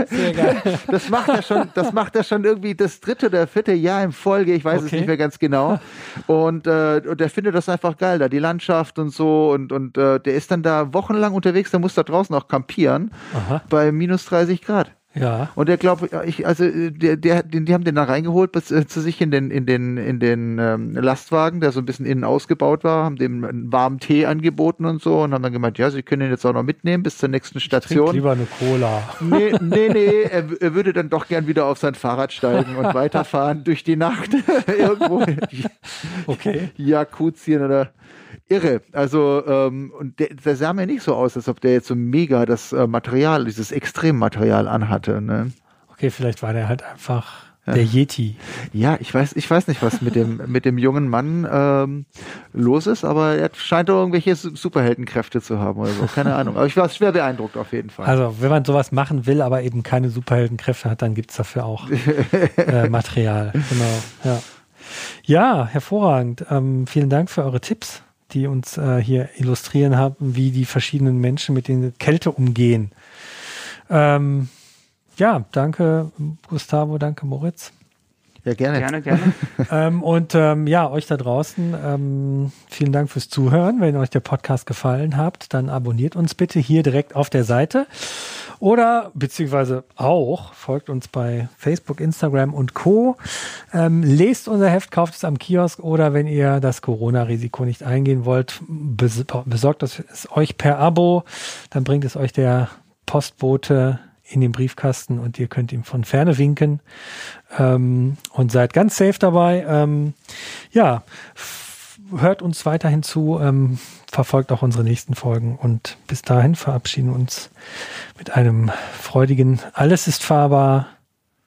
Speaker 2: Sehr geil.
Speaker 3: Das macht er schon, das macht er schon irgendwie das dritte oder vierte Jahr in Folge, ich weiß es
Speaker 2: Okay.
Speaker 3: nicht mehr ganz genau. Und, äh, und der findet das einfach geil, da die Landschaft und so und, und äh, der ist dann da wochenlang unterwegs, der muss da draußen auch campieren
Speaker 2: Aha.
Speaker 3: bei minus 30 Grad.
Speaker 2: Ja.
Speaker 3: Und der glaubt, ich, also äh, der, der, den, die haben den da reingeholt bis, äh, zu sich in den, in den, in den ähm, Lastwagen, der so ein bisschen innen ausgebaut war, haben dem einen warmen Tee angeboten und so und haben dann gemeint, ja, sie können ihn jetzt auch noch mitnehmen bis zur nächsten Station.
Speaker 2: lieber eine Cola.
Speaker 3: Nee, nee, nee, er, er würde dann doch gern wieder auf sein Fahrrad steigen und weiterfahren durch die Nacht. Irgendwo
Speaker 2: Okay.
Speaker 3: Jakutien oder irre. Also, ähm, und der, der sah mir nicht so aus, als ob der jetzt so mega das äh, Material, dieses Extremmaterial anhatte. Ne?
Speaker 2: Okay, vielleicht war der halt einfach der Yeti.
Speaker 3: Ja, ich weiß, ich weiß nicht, was mit dem, mit dem jungen Mann ähm, los ist, aber er scheint doch irgendwelche Su- Superheldenkräfte zu haben oder so. Keine Ahnung. Aber ich war schwer beeindruckt auf jeden Fall.
Speaker 2: Also, wenn man sowas machen will, aber eben keine Superheldenkräfte hat, dann gibt's dafür auch äh, Material. Genau, ja. Ja, hervorragend. Ähm, vielen Dank für eure Tipps, die uns äh, hier illustrieren haben, wie die verschiedenen Menschen mit der Kälte umgehen. Ähm, ja, danke Gustavo, danke Moritz.
Speaker 3: ja, gerne.
Speaker 4: Gerne, gerne.
Speaker 2: ähm, und ähm, ja, euch da draußen, ähm, vielen Dank fürs Zuhören. Wenn euch der Podcast gefallen hat, dann abonniert uns bitte hier direkt auf der Seite. Oder beziehungsweise auch folgt uns bei Facebook, Instagram und Co. Ähm, lest unser Heft, kauft es am Kiosk oder wenn ihr das Corona-Risiko nicht eingehen wollt, bes besorgt es euch per Abo. Dann bringt es euch der Postbote in den Briefkasten und ihr könnt ihm von ferne winken ähm, und seid ganz safe dabei. Ähm, ja, hört uns weiterhin zu, ähm, verfolgt auch unsere nächsten Folgen und bis dahin verabschieden uns mit einem freudigen Alles ist fahrbar,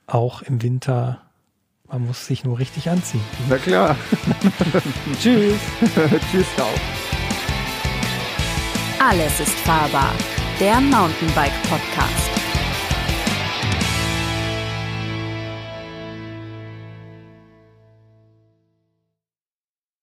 Speaker 2: auch im Winter. Man muss sich nur richtig anziehen.
Speaker 3: Na klar.
Speaker 2: Tschüss.
Speaker 3: Tschüss auch.
Speaker 1: Alles ist fahrbar. Der Mountainbike Podcast.